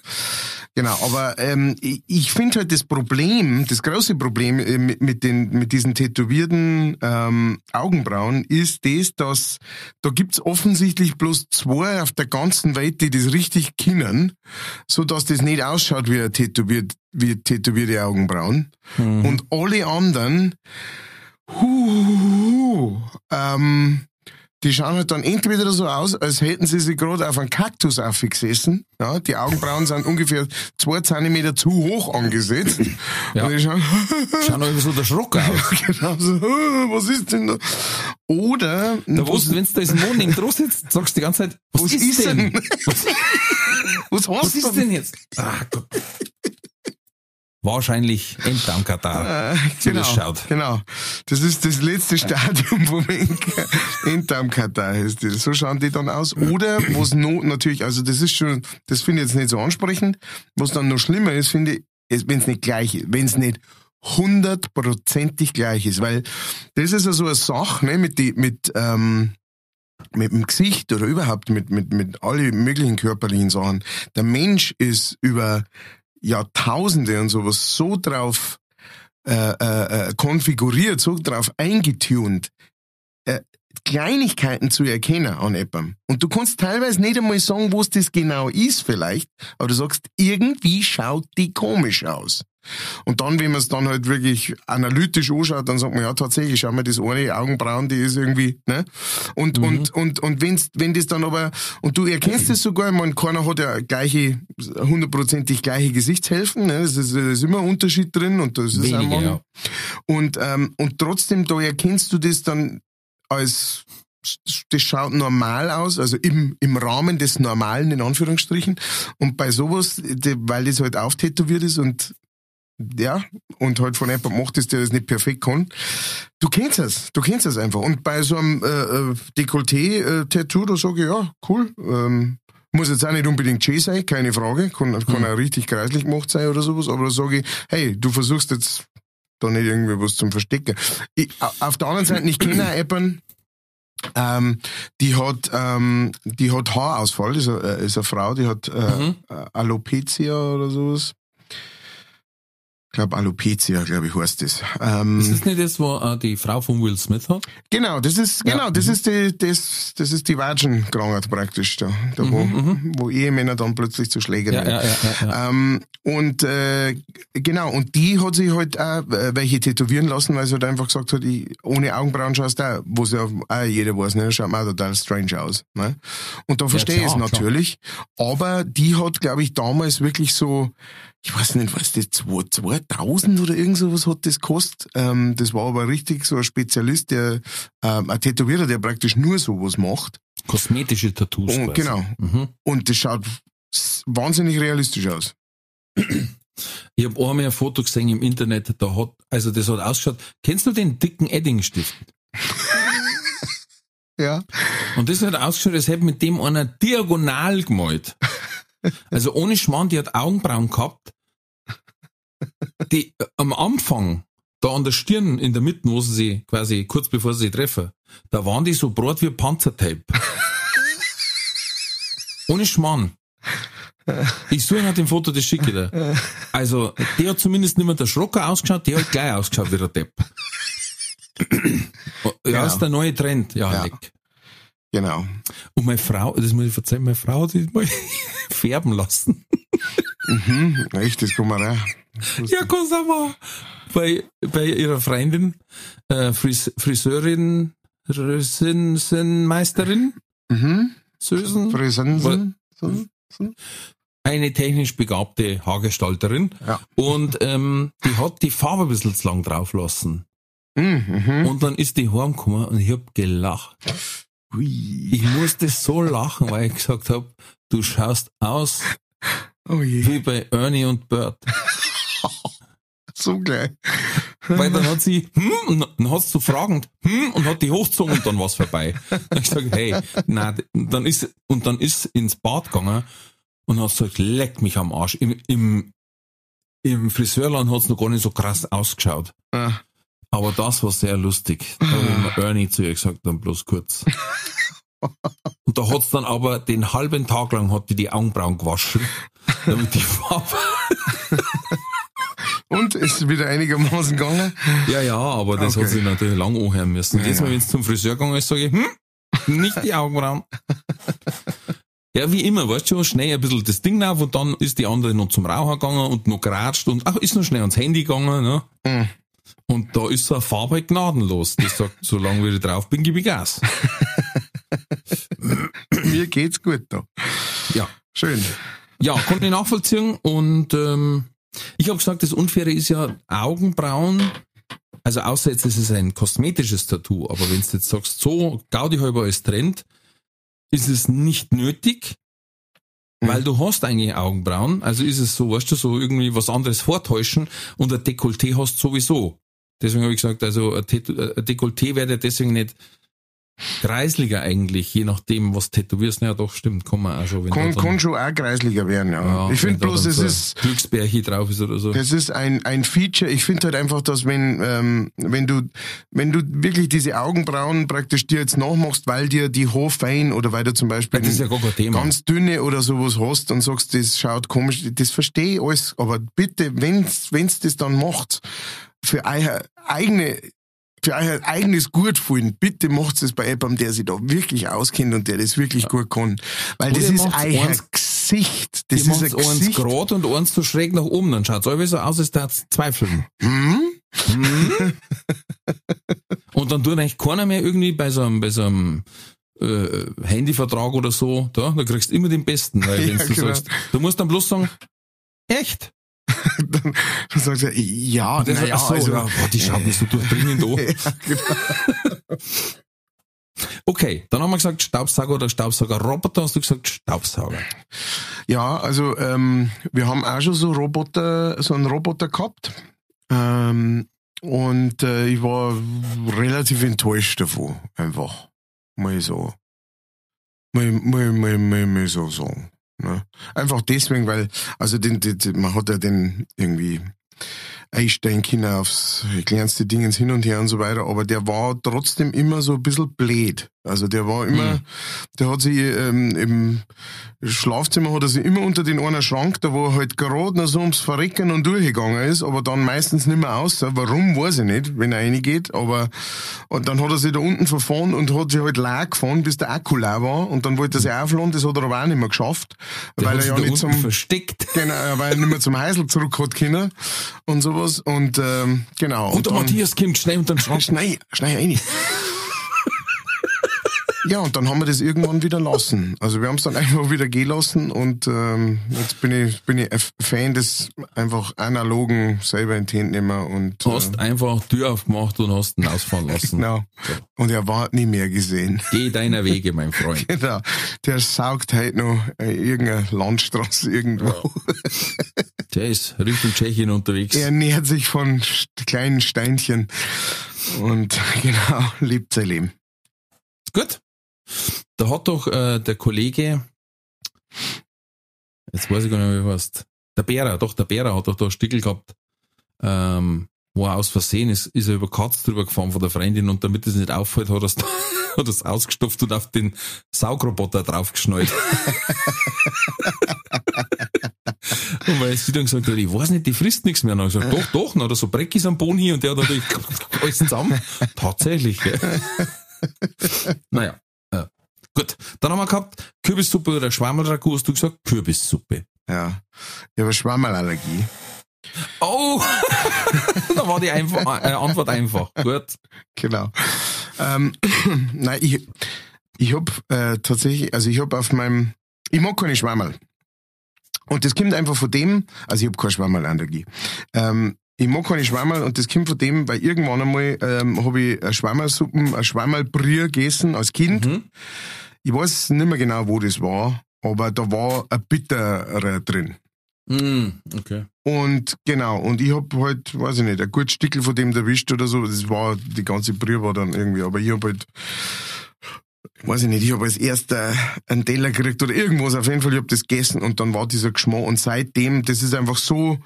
Genau, aber ähm, ich, finde halt das Problem, das große Problem äh, mit, den, mit diesen tätowierten ähm, Augenbrauen ist das, dass da gibt's offensichtlich bloß zwei auf der ganzen Welt, die das richtig kennen, so dass das nicht ausschaut wie, ein tätowiert, wie tätowierte Augenbrauen. Und alle anderen, hu, ähm, die schauen halt dann entweder so aus, als hätten sie sich gerade auf einen Kaktus aufgesessen. Ja, die Augenbrauen sind ungefähr zwei Zentimeter zu hoch angesetzt. Ja. Und die schauen, Schauen irgendwie so der Schruck aus. genau so, was ist denn da? Oder, Da was, wenn du da ist Mond neben dran sitzt, sagst du die ganze Zeit, was, was ist, denn? Was, was, Was heißt ist denn jetzt? Ah, Gott. Wahrscheinlich Enddarmkatar. Äh, genau, das schaut. genau. Das ist das letzte Stadium vom Enddarmkatar heißt das. So schauen die dann aus. Oder was noch natürlich, also das ist schon, das finde ich jetzt nicht so ansprechend. Was dann noch schlimmer ist, finde ich, wenn es nicht gleich ist, wenn es nicht hundertprozentig gleich ist, weil das ist ja so eine Sache, ne, mit die, mit, ähm, mit dem Gesicht oder überhaupt mit, mit, mit alle möglichen körperlichen Sachen. Der Mensch ist über Jahrtausende und sowas so drauf äh, äh, äh, konfiguriert, so drauf eingetunt, äh, Kleinigkeiten zu erkennen an jemandem. Und du kannst teilweise nicht einmal sagen, was das genau ist vielleicht, aber du sagst, irgendwie schaut die komisch aus. Und dann, wenn man es dann halt wirklich analytisch anschaut, dann sagt man, ja, tatsächlich, schau mal, das eine Augenbrauen, die ist irgendwie, ne? Und, und, und, und wenn's, wenn das dann aber, und du erkennst es sogar, ich meine, keiner hat ja gleiche, hundertprozentig gleiche Gesichtshälften, ne? Das ist, da ist immer ein Unterschied drin und das ist Wenige, einmal, ja. und, ähm, und trotzdem, da erkennst du das dann als, das schaut normal aus, also im, im Rahmen des Normalen, in Anführungsstrichen. Und bei sowas, weil das halt auftätowiert ist und ja, und halt von jemandem macht ist, der das nicht perfekt kann. Du kennst es, du kennst es einfach. Und bei so einem äh, äh, Dekolleté-Tattoo, da sage ich, ja, cool, ähm, muss jetzt auch nicht unbedingt schön sein, keine Frage, kann, kann auch richtig kreislich gemacht sein oder sowas, aber da sage ich, hey, du versuchst jetzt da nicht irgendwie was zum Verstecken. Ich, au- auf der anderen Seite, ich kenne auch jemanden, ähm, die hat, ähm, die hat Haarausfall, ist eine, äh, ist eine Frau, die hat äh, Mhm. äh, Alopecia oder sowas. Ich glaube, Alopecia, glaube ich, heißt das. Ähm, Ist das nicht das, wo äh, die Frau von Will Smith hat? Genau, das ist Ja. genau, das ist die das das ist die Virgin-Krankheit praktisch da, da wo, Mhm, wo Ehemänner dann plötzlich zu Schlägern Ja, werden. ja, ja, ja, ja. Ähm, und äh, genau, und die hat sich halt auch äh, welche tätowieren lassen, weil sie halt einfach gesagt hat, ich, ohne Augenbrauen schaust du wo ja auch jeder weiß, ne, schaut auch total strange aus. Ne? Und da verstehe ich es klar, klar. natürlich. Aber die hat, glaube ich, damals wirklich so, ich weiß nicht, was das, 2000 oder irgend sowas hat das gekostet. Ähm, das war aber richtig so ein Spezialist, der, ähm, ein Tätowierer, der praktisch nur sowas macht. Kosmetische Tattoos. Und, genau. Mhm. Und das schaut wahnsinnig realistisch aus. Ich habe einmal ein Foto gesehen im Internet, da hat, also das hat ausgeschaut. Kennst du den dicken Eddingstift? Ja. Und das hat ausgeschaut, als hätte mit dem einer diagonal gemalt. Also ohne Schmarrn, die hat Augenbrauen gehabt, die äh, am Anfang, da an der Stirn in der Mitte, wo sie sie quasi kurz bevor sie sich treffen, da waren die so brot wie Panzertape. ohne Schmarrn. Ich suche nach dem Foto, das schicke ich dir. Also, der hat zumindest nicht mehr der Schrocker ausgeschaut, der hat gleich ausgeschaut wie der Depp. Ja, Genau. ist der neue Trend. Ja, Ja. leck. Genau. Und meine Frau, das muss ich erzählen, meine Frau hat sich mal färben lassen. Mhm, echt, das kann man auch. Ja, kannst du mal. bei, bei ihrer Freundin, äh, Fris Friseurin, Meisterin, Mhm. Sösen, Frisensen. Eine technisch begabte Haargestalterin. Ja. Und ähm, die hat die Farbe ein bisschen zu lang drauf lassen. Mhm. Mhm. Und dann ist die heimgekommen und ich hab gelacht. Ich musste so lachen, weil ich gesagt hab, du schaust aus Oh wie bei Ernie und Bert. So gleich. Weil dann hat sie, hm, und dann hat sie so fragend, hm, und hat die hochgezogen und dann war's vorbei. Dann ich gesagt, hey, nein, und dann ist, und dann ist ins Bad gegangen und hat gesagt, leck mich am Arsch. Im, im, im Friseurland hat's noch gar nicht so krass ausgeschaut. Ah. Aber das war sehr lustig. Da hat mir Ernie zu ihr gesagt, dann bloß kurz. Und da hat's dann aber den halben Tag lang hat die die Augenbrauen gewaschen, damit die Farbe. Und ist wieder einigermaßen gegangen. Ja, ja, aber das Okay. hat sie natürlich lang anhören müssen. Ja, Jedes Mal, ja. wenn es zum Friseur gegangen ist, sage ich, hm, nicht die Augenbrauen. ja, wie immer, weißt du, schnell ein bisschen das Ding auf und dann ist die andere noch zum Rauchen gegangen und noch geratscht und ach, ist noch schnell ans Handy gegangen, ne? Mhm. Da ist so eine Farbe halt gnadenlos. Die sagt, solange wie ich drauf bin, gebe ich Gas. Mir geht's gut da. Ja. Schön. Ja, konnte ich nachvollziehen und ähm, ich habe gesagt, das Unfaire ist ja Augenbrauen. Also außer jetzt ist es ein kosmetisches Tattoo, aber wenn du jetzt sagst, so Gaudi halber als Trend, ist es nicht nötig, weil du hast eigentlich Augenbrauen. Also ist es so, weißt du, so irgendwie was anderes vortäuschen und ein Dekolleté hast sowieso. Deswegen habe ich gesagt, also ein ein Dekolleté wäre deswegen nicht kreisliger eigentlich, je nachdem, was tätowierst. Ja, doch, stimmt, kann man auch schon. Wenn Kann, kann schon auch kreislicher werden, ja. ja, ich wenn finde bloß, es so ist, Glücksbärchen drauf ist oder so. Das ist ein, ein Feature. Ich finde halt einfach, dass wenn, ähm, wenn du, wenn du wirklich diese Augenbrauen praktisch dir jetzt nachmachst, weil dir die Haarfein oder weil du zum Beispiel das ist ja ganz dünne oder sowas hast und sagst, das schaut komisch, das verstehe ich alles. Aber bitte, wenn's, wenn's das dann macht, für euer eigene, für euer eigenes Gutfühlen, bitte macht's das bei jemandem, der sich da wirklich auskennt und der das wirklich gut kann. Weil Oder das ist euer Gesicht. Das ist macht ein eins Gesicht. gerade und eins so schräg nach oben, dann schaut's alles so aus, als da zweifeln. Hm? Hm? und dann tut eigentlich keiner mehr irgendwie bei so einem, bei so einem äh, Handyvertrag oder so, da, da kriegst du immer den besten, weil wenn Ja, du genau. sagst, du musst dann bloß sagen, echt? Dann, dann sagst du, ja, naja, sagt, ach so, also, ja, boah, die schauen mich so durchdringend an. Ja, genau. Okay, dann haben wir gesagt Staubsauger oder Staubsaugerroboter, hast du gesagt Staubsauger. ja, also ähm, wir haben auch schon so Roboter, so einen Roboter gehabt. Ähm, und äh, ich war relativ enttäuscht davon, einfach. Mal so. Mal, mal, mal, mal, mal so sagen. Ne? Einfach deswegen, weil, also den, den, man hat ja den irgendwie einstellen können aufs kleinste Dingens hin und her und so weiter, aber der war trotzdem immer so ein bisschen blöd. Also der war immer, Hm. der hat sich ähm, im Schlafzimmer hat er sich immer unter den einen Schrank, da wo er halt gerade noch so ums Verrecken und durchgegangen ist, aber dann meistens nicht mehr aus. Warum, weiß ich nicht, wenn er reingeht, aber und dann hat er sich da unten verfahren und hat sich halt leer gefahren, bis der Akku leer war und dann wollte er sich aufladen, das hat er aber auch nicht mehr geschafft, Der weil er ja nicht zum versteckt. Genau, ja, weil er nicht mehr zum Heisel zurück hat können und sowas. Und ähm, genau. Und der dann- Matthias kommt schnell unter den Schrank. Schnei, schnei rein. Ja, und dann haben wir das irgendwann wieder lassen. Also wir haben es dann einfach wieder gehen lassen und ähm, jetzt bin ich, bin ich ein Fan des einfach analogen selber in die Hand und Du hast einfach Tür aufgemacht und hast ihn ausfahren lassen. genau. Und er war nie mehr gesehen. Geh deiner Wege, mein Freund. Genau. Der saugt halt noch äh, irgendeine Landstraße irgendwo. Der ist Richtung Tschechien unterwegs. Er nähert sich von kleinen Steinchen und genau, lebt sein Leben. Gut. Da hat doch äh, der Kollege, jetzt weiß ich gar nicht, wie er heißt, der Bärer, doch, der Bärer hat doch da einen Stickel gehabt, ähm, wo er aus Versehen ist, ist er über Katz drüber gefahren von der Freundin und damit es nicht auffällt, hat er es ausgestopft und auf den Saugroboter draufgeschnallt. und weil sie dann gesagt hat, ich weiß nicht, die frisst nichts mehr. Und dann hab ich gesagt, doch, doch, dann hat er so Breckis am Boden hier und der hat natürlich alles zusammen. Tatsächlich, gell. Naja, gut. Dann haben wir gehabt, Kürbissuppe oder Schwammerragout, hast du gesagt, Kürbissuppe. Ja. Ich habe eine Schwammerallergie. Oh, da war die einfach, äh, Antwort einfach. Gut. Genau. Ähm, nein, ich, ich hab äh, tatsächlich, also ich hab auf meinem, ich mag keine Schwammerl. Und das kommt einfach von dem, also ich hab keine Schwammerlallergie. Ähm, ich mag keine Schwammerl und das kommt von dem, weil irgendwann einmal ähm, habe ich eine Schwammerbrühe gegessen als Kind. Mhm. Ich weiß nicht mehr genau, wo das war, aber da war ein Bitterer drin. Mm, okay. Und genau, und ich hab halt, weiß ich nicht, ein gutes Stückel von dem erwischt oder so. Das war, die ganze Brühe war dann irgendwie, aber ich hab halt, weiß ich nicht, ich hab als erster einen Teller gekriegt oder irgendwas, auf jeden Fall, ich hab das gegessen und dann war dieser Geschmack und seitdem, das ist einfach so,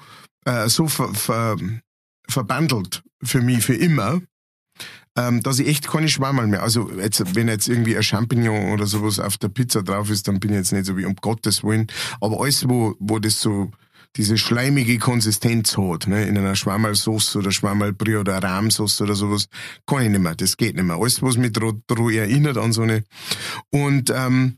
äh, so ver, ver, verbandelt für mich, für immer, ähm, dass ich echt keine Schwammerl mehr, also jetzt, wenn jetzt irgendwie ein Champignon oder sowas auf der Pizza drauf ist, dann bin ich jetzt nicht so wie um Gottes Willen, aber alles, wo, wo das so, diese schleimige Konsistenz hat, ne, in einer Schwammerlsauce oder Schwammerlbrie oder Rahmsauce oder sowas, kann ich nicht mehr, das geht nicht mehr. Alles, was mich daran erinnert an so eine, und, ähm,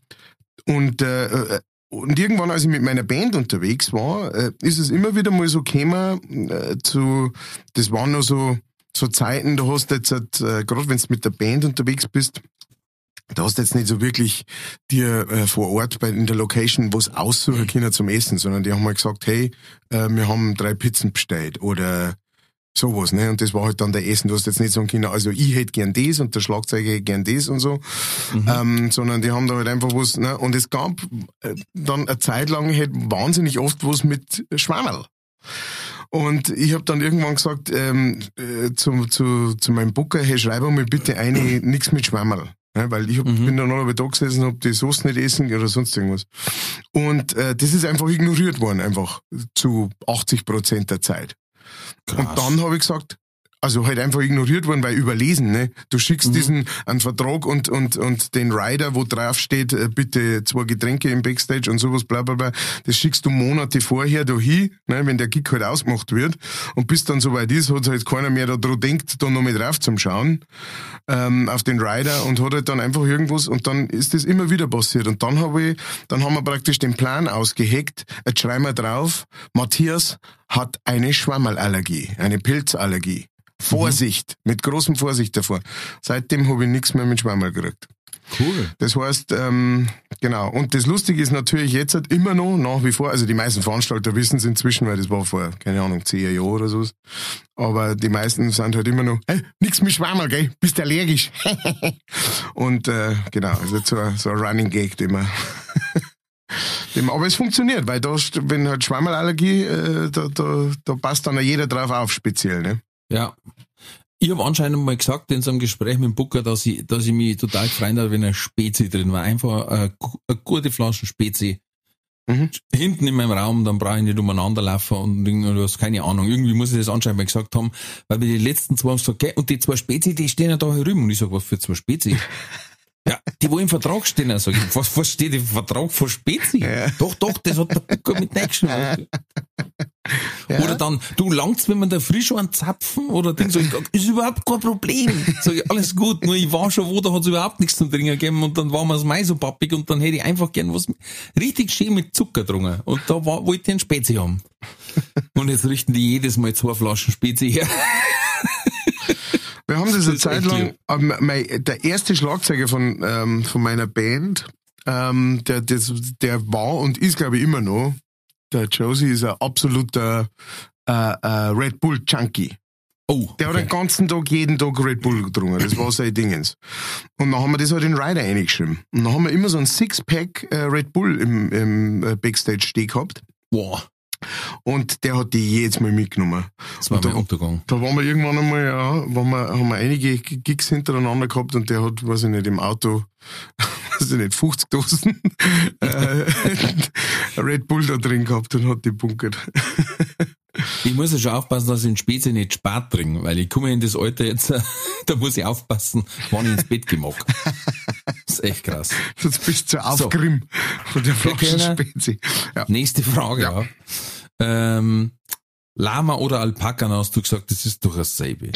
und, äh, äh, und irgendwann, als ich mit meiner Band unterwegs war, äh, ist es immer wieder mal so gekommen, äh, zu, das waren noch so, so Zeiten, du hast jetzt, halt, äh, gerade wenn du mit der Band unterwegs bist, da hast du jetzt nicht so wirklich dir äh, vor Ort bei, in der Location was aussuchen können zum Essen, sondern die haben mal gesagt, hey, äh, wir haben drei Pizzen bestellt oder sowas, ne? Und das war halt dann der Essen. Du hast jetzt nicht sagen können, also ich hätte gern das und der Schlagzeuger hätte gern das und so, ähm, sondern die haben da halt einfach was, ne? Und es gab äh, dann eine Zeit lang halt wahnsinnig oft was mit Schwammerl. Und ich habe dann irgendwann gesagt ähm, äh, zu, zu, zu meinem Booker, hey, schreib mir bitte eine, nix mit Schwammerl. Ja, weil ich hab, bin dann noch da gesessen, hab die Soße nicht essen oder sonst irgendwas. Und äh, das ist einfach ignoriert worden, einfach zu 80 Prozent der Zeit. Und dann habe ich gesagt, also halt einfach ignoriert worden, weil überlesen, ne? Du schickst diesen einen Vertrag und, und, und den Rider, wo drauf steht, äh, bitte zwei Getränke im Backstage und sowas, bla bla bla, das schickst du Monate vorher da hin, ne, wenn der Gig halt ausgemacht wird. Und bis dann soweit ist, hat halt keiner mehr da dran denkt, da noch mit drauf zum Schauen, ähm, auf den Rider und hat halt dann einfach irgendwas und dann ist das immer wieder passiert. Und dann habe ich, dann haben wir praktisch den Plan ausgeheckt, jetzt schreiben wir drauf, Matthias hat eine Schwammerlallergie, eine Pilzallergie. Vorsicht, mit großem Vorsicht davor. Seitdem habe ich nichts mehr mit Schwammerl gekriegt. Cool. Das heißt, ähm, genau. Und das Lustige ist natürlich jetzt halt immer noch, nach wie vor, also die meisten Veranstalter wissen es inzwischen, weil das war vor, keine Ahnung, zehn Jahren oder so. Aber die meisten sind halt immer noch, hey, nix mit Schwammerl, gell? Bist allergisch. Und äh, genau, also so, ein- so ein Running Gag, den man aber es funktioniert, weil da, wenn halt Schwammerlallergie, äh, da, da, da passt dann jeder drauf auf, speziell, ne? Ja. Ich habe anscheinend mal gesagt in so einem Gespräch mit dem Booker, dass ich, dass ich mich total gefreut habe, wenn eine Spezi drin war. Einfach eine, eine gute Flasche Spezi. Mhm. Hinten in meinem Raum, dann brauche ich nicht umeinander laufen und oder was, keine Ahnung. Irgendwie muss ich das anscheinend mal gesagt haben, weil wir die letzten zwei haben gesagt, okay, und die zwei Spezi, die stehen ja da herüben. Und ich sag, was für zwei Spezi? Ja, die, wo im Vertrag stehen, ich, was, was steht im Vertrag von Spezi? Doch, doch, das hat der Booker mit reingeschrieben. Oder dann, du langst, wenn man da frisch einen zapfen oder Ding, so, ich, ist überhaupt kein Problem. Sag ich, alles gut, nur ich war schon wo, da hat es überhaupt nichts zum Trinken gegeben und dann war mir das Mai so pappig und dann hätte ich einfach gern was richtig schön mit Zucker getrunken. Und da war, wollte ich einen Spezi haben. Und jetzt richten die jedes Mal zwei Flaschen Spezi her. Wir haben das eine ist Zeit lang, ähm, mein, der erste Schlagzeuger von, ähm, von meiner Band, ähm, der, das, der war und ist, glaube ich, immer noch, der Josie ist ein absoluter äh, äh, Red Bull Junkie. Oh, Der hat den ganzen Tag, jeden Tag Red Bull getrunken. Das war sein Dingens. Und dann haben wir das halt in den Rider eingeschrieben. Und dann haben wir immer so ein Sixpack äh, Red Bull im, im äh, Backstage stehen gehabt. Boah, Und der hat die jedes Mal mitgenommen. das war da- Untergang. Da waren wir irgendwann einmal, ja, waren wir, haben wir einige Gigs hintereinander gehabt und der hat, weiß ich nicht, im Auto, weiß ich nicht, 50 Dosen äh, Red Bull da drin gehabt und hat die bunkert. Ich muss ja schon aufpassen, dass ich den Spezi nicht spät trinke, weil ich komme in das Alter jetzt, da muss ich aufpassen, wann ich ins Bett gemacht. Das ist echt krass. Sonst bist du auf Grimm von der Flasche Spezi. Ja. Nächste Frage, ja. Ähm, Lama oder Alpaka, hast du gesagt, das ist doch dasselbe.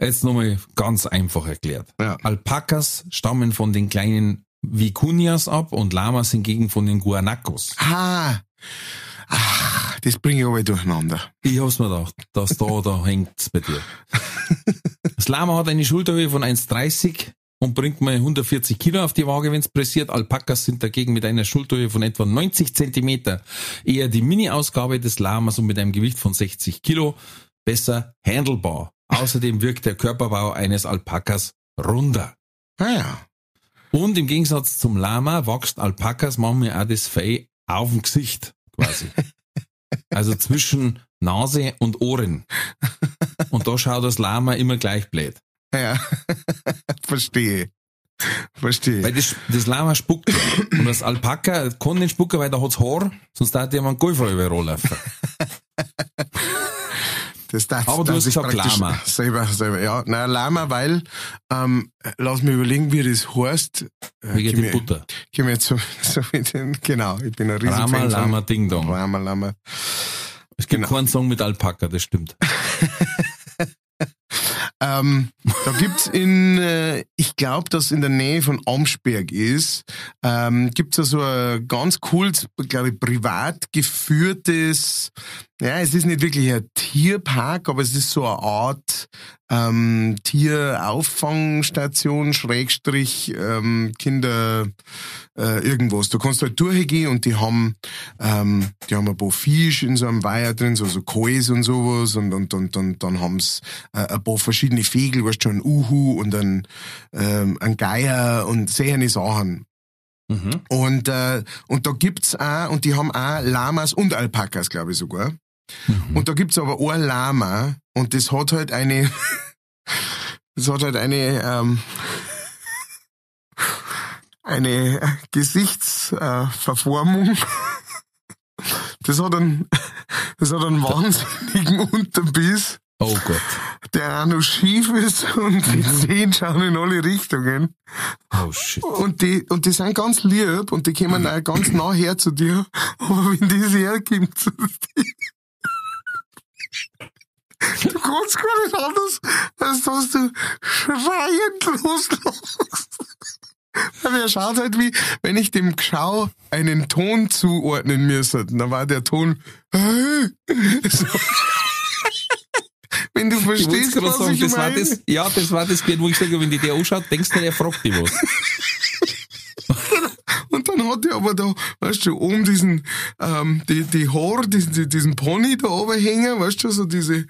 Jetzt nochmal ganz einfach erklärt. Ja. Alpakas stammen von den kleinen Vicunias ab und Lamas hingegen von den Guanacos. Ah, ach, das bringe ich aber durcheinander. Ich hab's mir gedacht, dass da, da hängt's bei dir. Das Lama hat eine Schulterhöhe von 1,30 und bringt mal 140 Kilo auf die Waage, wenn's pressiert. Alpakas sind dagegen mit einer Schulterhöhe von etwa 90 Zentimeter eher die Mini-Ausgabe des Lamas und mit einem Gewicht von 60 Kilo besser handelbar. Außerdem wirkt der Körperbau eines Alpakas runder. Ah ja. Und im Gegensatz zum Lama wächst Alpakas manchmal auch das Fell auf dem Gesicht, quasi. Also zwischen Nase und Ohren. Und da schaut das Lama immer gleich blöd. Ja. Verstehe. Verstehe. Weil das, das Lama spuckt. Und das Alpaka kann nicht spucken, weil da hat's Haar, sonst darf jemand Golfer überall laufen. Das darf, Aber du hast gesagt Lama. Selber, selber, ja. Na, Lama, weil, ähm, lass mich überlegen, wie das heißt. Äh, Wegen gib die mir- Butter. Gib mir jetzt so, so mit den, genau, ich bin ein riesen Rama, Fan Lama, Ding Dong. Lama, Lama. Es gibt Genau. keinen Song mit Alpaka, das stimmt. Ähm, da gibt's in, äh, ich glaube, dass in der Nähe von Amsberg ist, ähm, gibt's da so ein ganz cooles, glaube ich, privat geführtes, ja, es ist nicht wirklich ein Tierpark, aber es ist so eine Art ähm, Tierauffangstation, Schrägstrich, ähm, Kinder, äh, irgendwas. Du kannst halt durchgehen und die haben, ähm, die haben ein paar Fisch in so einem Weiher drin, so, so Kois und sowas und, und, und, und dann haben's äh, ein paar verschiedene Vögel, weißt ein Uhu und ein, ähm, ein Geier und solche Sachen. Mhm. Und, äh, und da gibt's auch, und die haben auch Lamas und Alpakas, glaube ich sogar. Mhm. Und da gibt's aber ein Lama und das hat halt eine, das hat halt eine, ähm, eine Gesichtsverformung. Äh, Verformung. das hat einen, das hat einen wahnsinnigen Unterbiss, Oh Gott. der auch noch schief ist und die Zehen schauen in alle Richtungen. Oh shit. Und die, und die sind ganz lieb und die kommen auch ganz nah her zu dir. Aber wenn das herkommt zu dir, du kannst gar nicht anders, als dass du schreiend loslachst. Weil er schaut halt wie, wenn ich dem Geschau einen Ton zuordnen müsste, dann war der Ton, so. Wenn du Ich verstehst, gerade was sagen, ich das war meine. das, ja, das war das Bild, wo ich sage, wenn die der anschaut, denkst du, der fragt dich was. Und dann hat er aber da, weißt du, oben diesen, ähm, die, die Haare, diesen, die- diesen Pony da oben hängen, weißt du, so diese,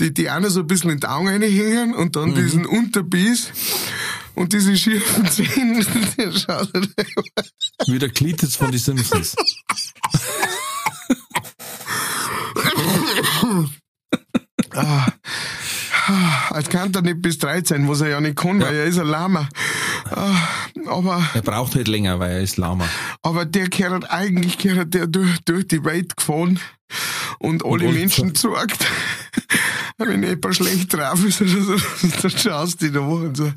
die, die noch so ein bisschen in die Augen reinhängen und dann diesen Unterbiss und diese schiefen Zähne. Der schaut Wie der Klitus von die Simpsons. ah, ah, als kann er nicht bis 13, was er ja nicht kann, weil er ist ein Lama. Ah, aber, Er braucht halt länger, weil er ist Lama. aber der gehört eigentlich gehört der durch, durch die Welt gefahren und alle Und- Menschen zeigt. Wenn jemand schlecht drauf ist oder so, dann schaust du da und so.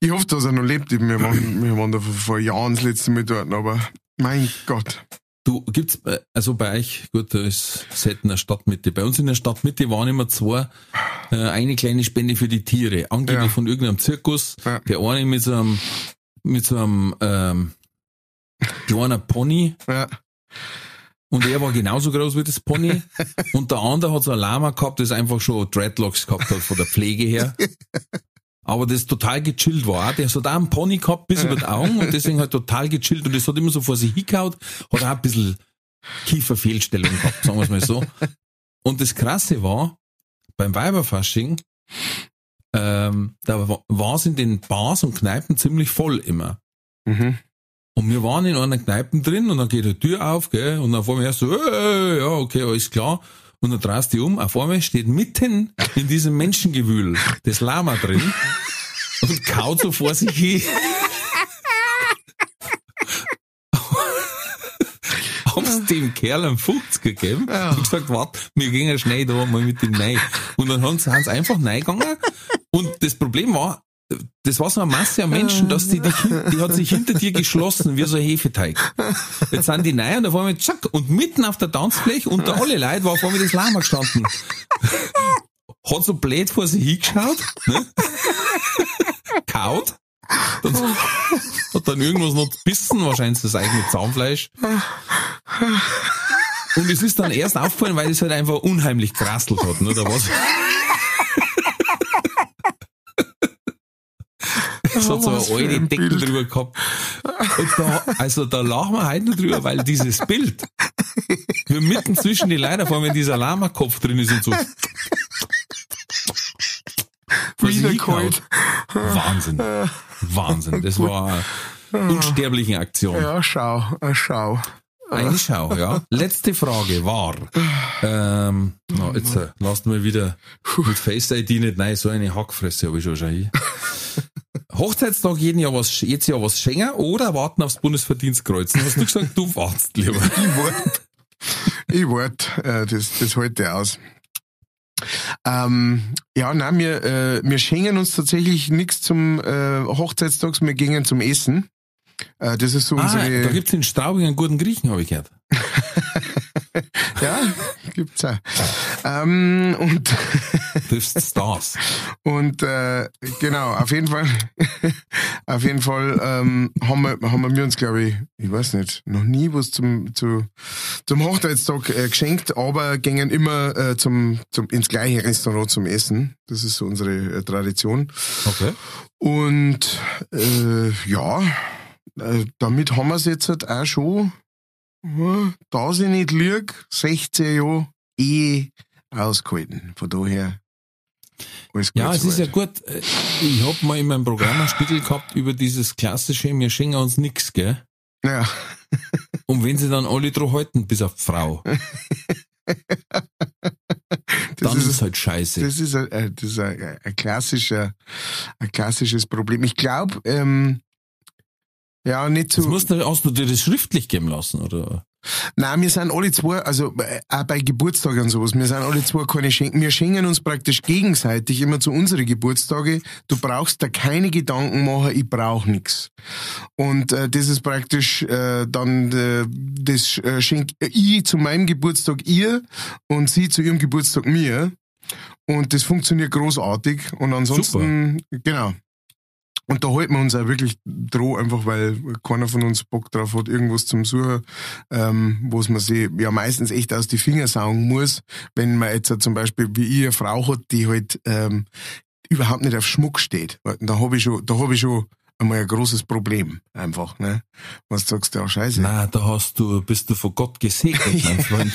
Ich hoffe, dass er noch lebt. Wir waren, wir waren da vor, vor Jahren das letzte Mal dort, aber mein Gott. Du, gibt's, also bei euch, gut, da ist selten eine Stadtmitte. Bei uns in der Stadtmitte waren immer zwei, äh, eine kleine Spende für die Tiere. Angeblich Ja. von irgendeinem Zirkus. Ja. Der eine mit so einem, mit so einem, ähm, kleiner Pony. Ja. Und er war genauso groß wie das Pony. Und der andere hat so ein Lama gehabt, das einfach schon Dreadlocks gehabt hat von der Pflege her. Aber das total gechillt war. Der hat auch einen Pony gehabt bis über die Augen und deswegen halt total gechillt und das hat immer so vor sich hingehauen, hat auch ein bisschen Kieferfehlstellung gehabt, sagen wir es mal so. Und das Krasse war, beim Weiberfasching, ähm, da war es in den Bars und Kneipen ziemlich voll immer. Mhm. Und wir waren in einer Kneipe drin und dann geht die Tür auf, gell, und dann vor mir erst so, äh, ja, okay, alles klar. Und dann drehst du dich um, auf einmal steht mitten in diesem Menschengewühl das Lama drin und kaut so vor sich hin. Hab's dem Kerl einen 50 gegeben Ja. und gesagt, warte, wir gehen ja schnell da mal mit dem rein. Und dann haben sie, haben sie einfach reingegangen und das Problem war, das war so eine Masse an Menschen, dass die, die, die hat sich hinter dir geschlossen, wie so ein Hefeteig. Jetzt sind die neu und auf einmal zack, und mitten auf der Tanzfläche unter alle Leute war auf einmal das Lama gestanden. Hat so blöd vor sich hingeschaut, ne? Kaut. Dann hat dann irgendwas noch gebissen, wahrscheinlich das eigene Zahnfleisch. Und es ist dann erst aufgefallen, weil es halt einfach unheimlich gerasselt hat, ne, oder was? Es hat so eine alte Deckel drüber gehabt. Da, also da lachen wir heute noch drüber, weil dieses Bild, wir mitten zwischen die Leiter, allem wenn dieser Lama-Kopf drin ist und so. Was Wieder hingehaut. Wahnsinn. Wahnsinn. Das war eine unsterbliche Aktion. Ja, schau, äh, schau. Eine Schau, ja. Letzte Frage war, ähm, na, jetzt äh, lasst mal wieder mit Face ID nicht, nein, so eine Hackfresse habe ich schon schon hier. Hochzeitstag jeden Jahr was, jetzt Jahr was schenken oder warten aufs Bundesverdienstkreuz? Dann hast du gesagt, du wartest lieber. Ich wart, ich wart, äh, das, das halte aus. Ähm, ja, nein, wir, äh, wir schenken uns tatsächlich nichts zum äh, Hochzeitstags, wir gehen zum Essen. Äh, das ist so Ah, unsere. da gibt's in Straubing einen guten Griechen, habe ich gehört. ja, gibt's auch. Ähm, und Triffst Stars. Und äh, genau, auf jeden Fall, auf jeden Fall ähm, haben wir, haben wir uns, glaube ich, ich weiß nicht, noch nie was zum zu, zum Hochzeitstag äh, geschenkt, aber gingen immer äh, zum, zum ins gleiche Restaurant zum Essen. Das ist so unsere äh, Tradition. Okay. Und äh, ja, äh, damit haben wir es jetzt halt auch schon, da sie nicht lüge, 16 Jahre eh ausgehalten. Von daher alles gut Ja, es ist ja gut. äh, Ich hab mal in meinem Programm einen Spiegel gehabt über dieses klassische, wir schenken uns nix, gell? Ja, Und wenn sie dann alle drauf halten, bis auf Frau, das dann ist ist, halt scheiße. das ist, ein, äh, das ist ein, ein, klassischer, ein klassisches Problem. Ich glaube, ähm, ja, nicht Das so. musst du, hast du dir das schriftlich geben lassen, oder? Nein, wir sind alle zwei, also äh, auch bei Geburtstagen und sowas, wir sind alle zwei keine Schenken. Wir schenken uns praktisch gegenseitig immer zu unseren Geburtstage. Du brauchst da keine Gedanken machen, ich brauch nix. Und äh, das ist praktisch äh, dann äh, das äh, schenk ich zu meinem Geburtstag ihr und sie zu ihrem Geburtstag mir. Und das funktioniert großartig. Und ansonsten, genau. Und da halten wir uns auch wirklich droh, einfach weil keiner von uns Bock drauf hat, irgendwas zum Suchen, ähm, was man sich ja meistens echt aus die Finger saugen muss, wenn man jetzt zum Beispiel wie ich eine Frau hat, die halt ähm, überhaupt nicht auf Schmuck steht. Da habe ich schon, da habe ich schon einmal ein großes Problem, einfach, ne? Was du sagst, ja, scheiße. Na, da hast du, bist du von Gott gesegnet, mein Freund.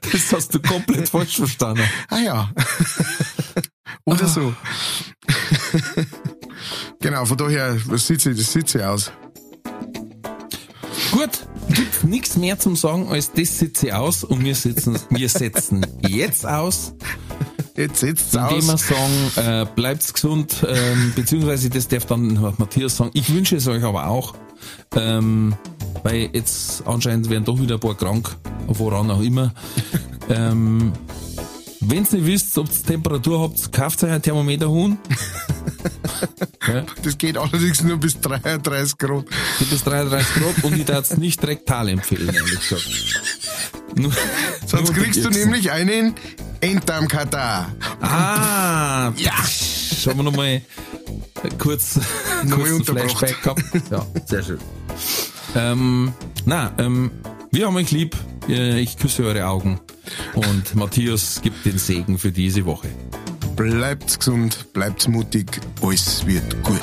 Das hast du komplett falsch verstanden. Ah ja. Oder so. genau, von daher, sieht sie, das sieht sie aus. Gut, gibt nichts mehr zum sagen, als das sitze ich aus und wir sitzen, wir setzen jetzt aus, Jetzt sitzt indem wir aus. sagen, äh, bleibt's gesund, ähm, beziehungsweise das darf dann Matthias sagen. Ich wünsche es euch aber auch, ähm, weil jetzt anscheinend werden doch wieder ein paar krank, woran auch immer. ähm, Wenn's nicht wisst, ob ihr Temperatur habt, kauft euch ein Thermometer Huhn. ja, Das geht allerdings nur bis 33 Grad. geht bis 33 Grad und ich darf es nicht rektal empfehlen, ehrlich gesagt. Nur, Sonst nur kriegst du nämlich einen Enddarmkatar. Ah, ja. Schauen wir nochmal kurz, kurz. Flashback gehabt. Ja, sehr schön. Ähm, na, ähm, wir haben euch lieb. Äh, Ich küsse eure Augen. Und Matthias gibt den Segen für diese Woche. Bleibt gesund, bleibt mutig, alles wird gut.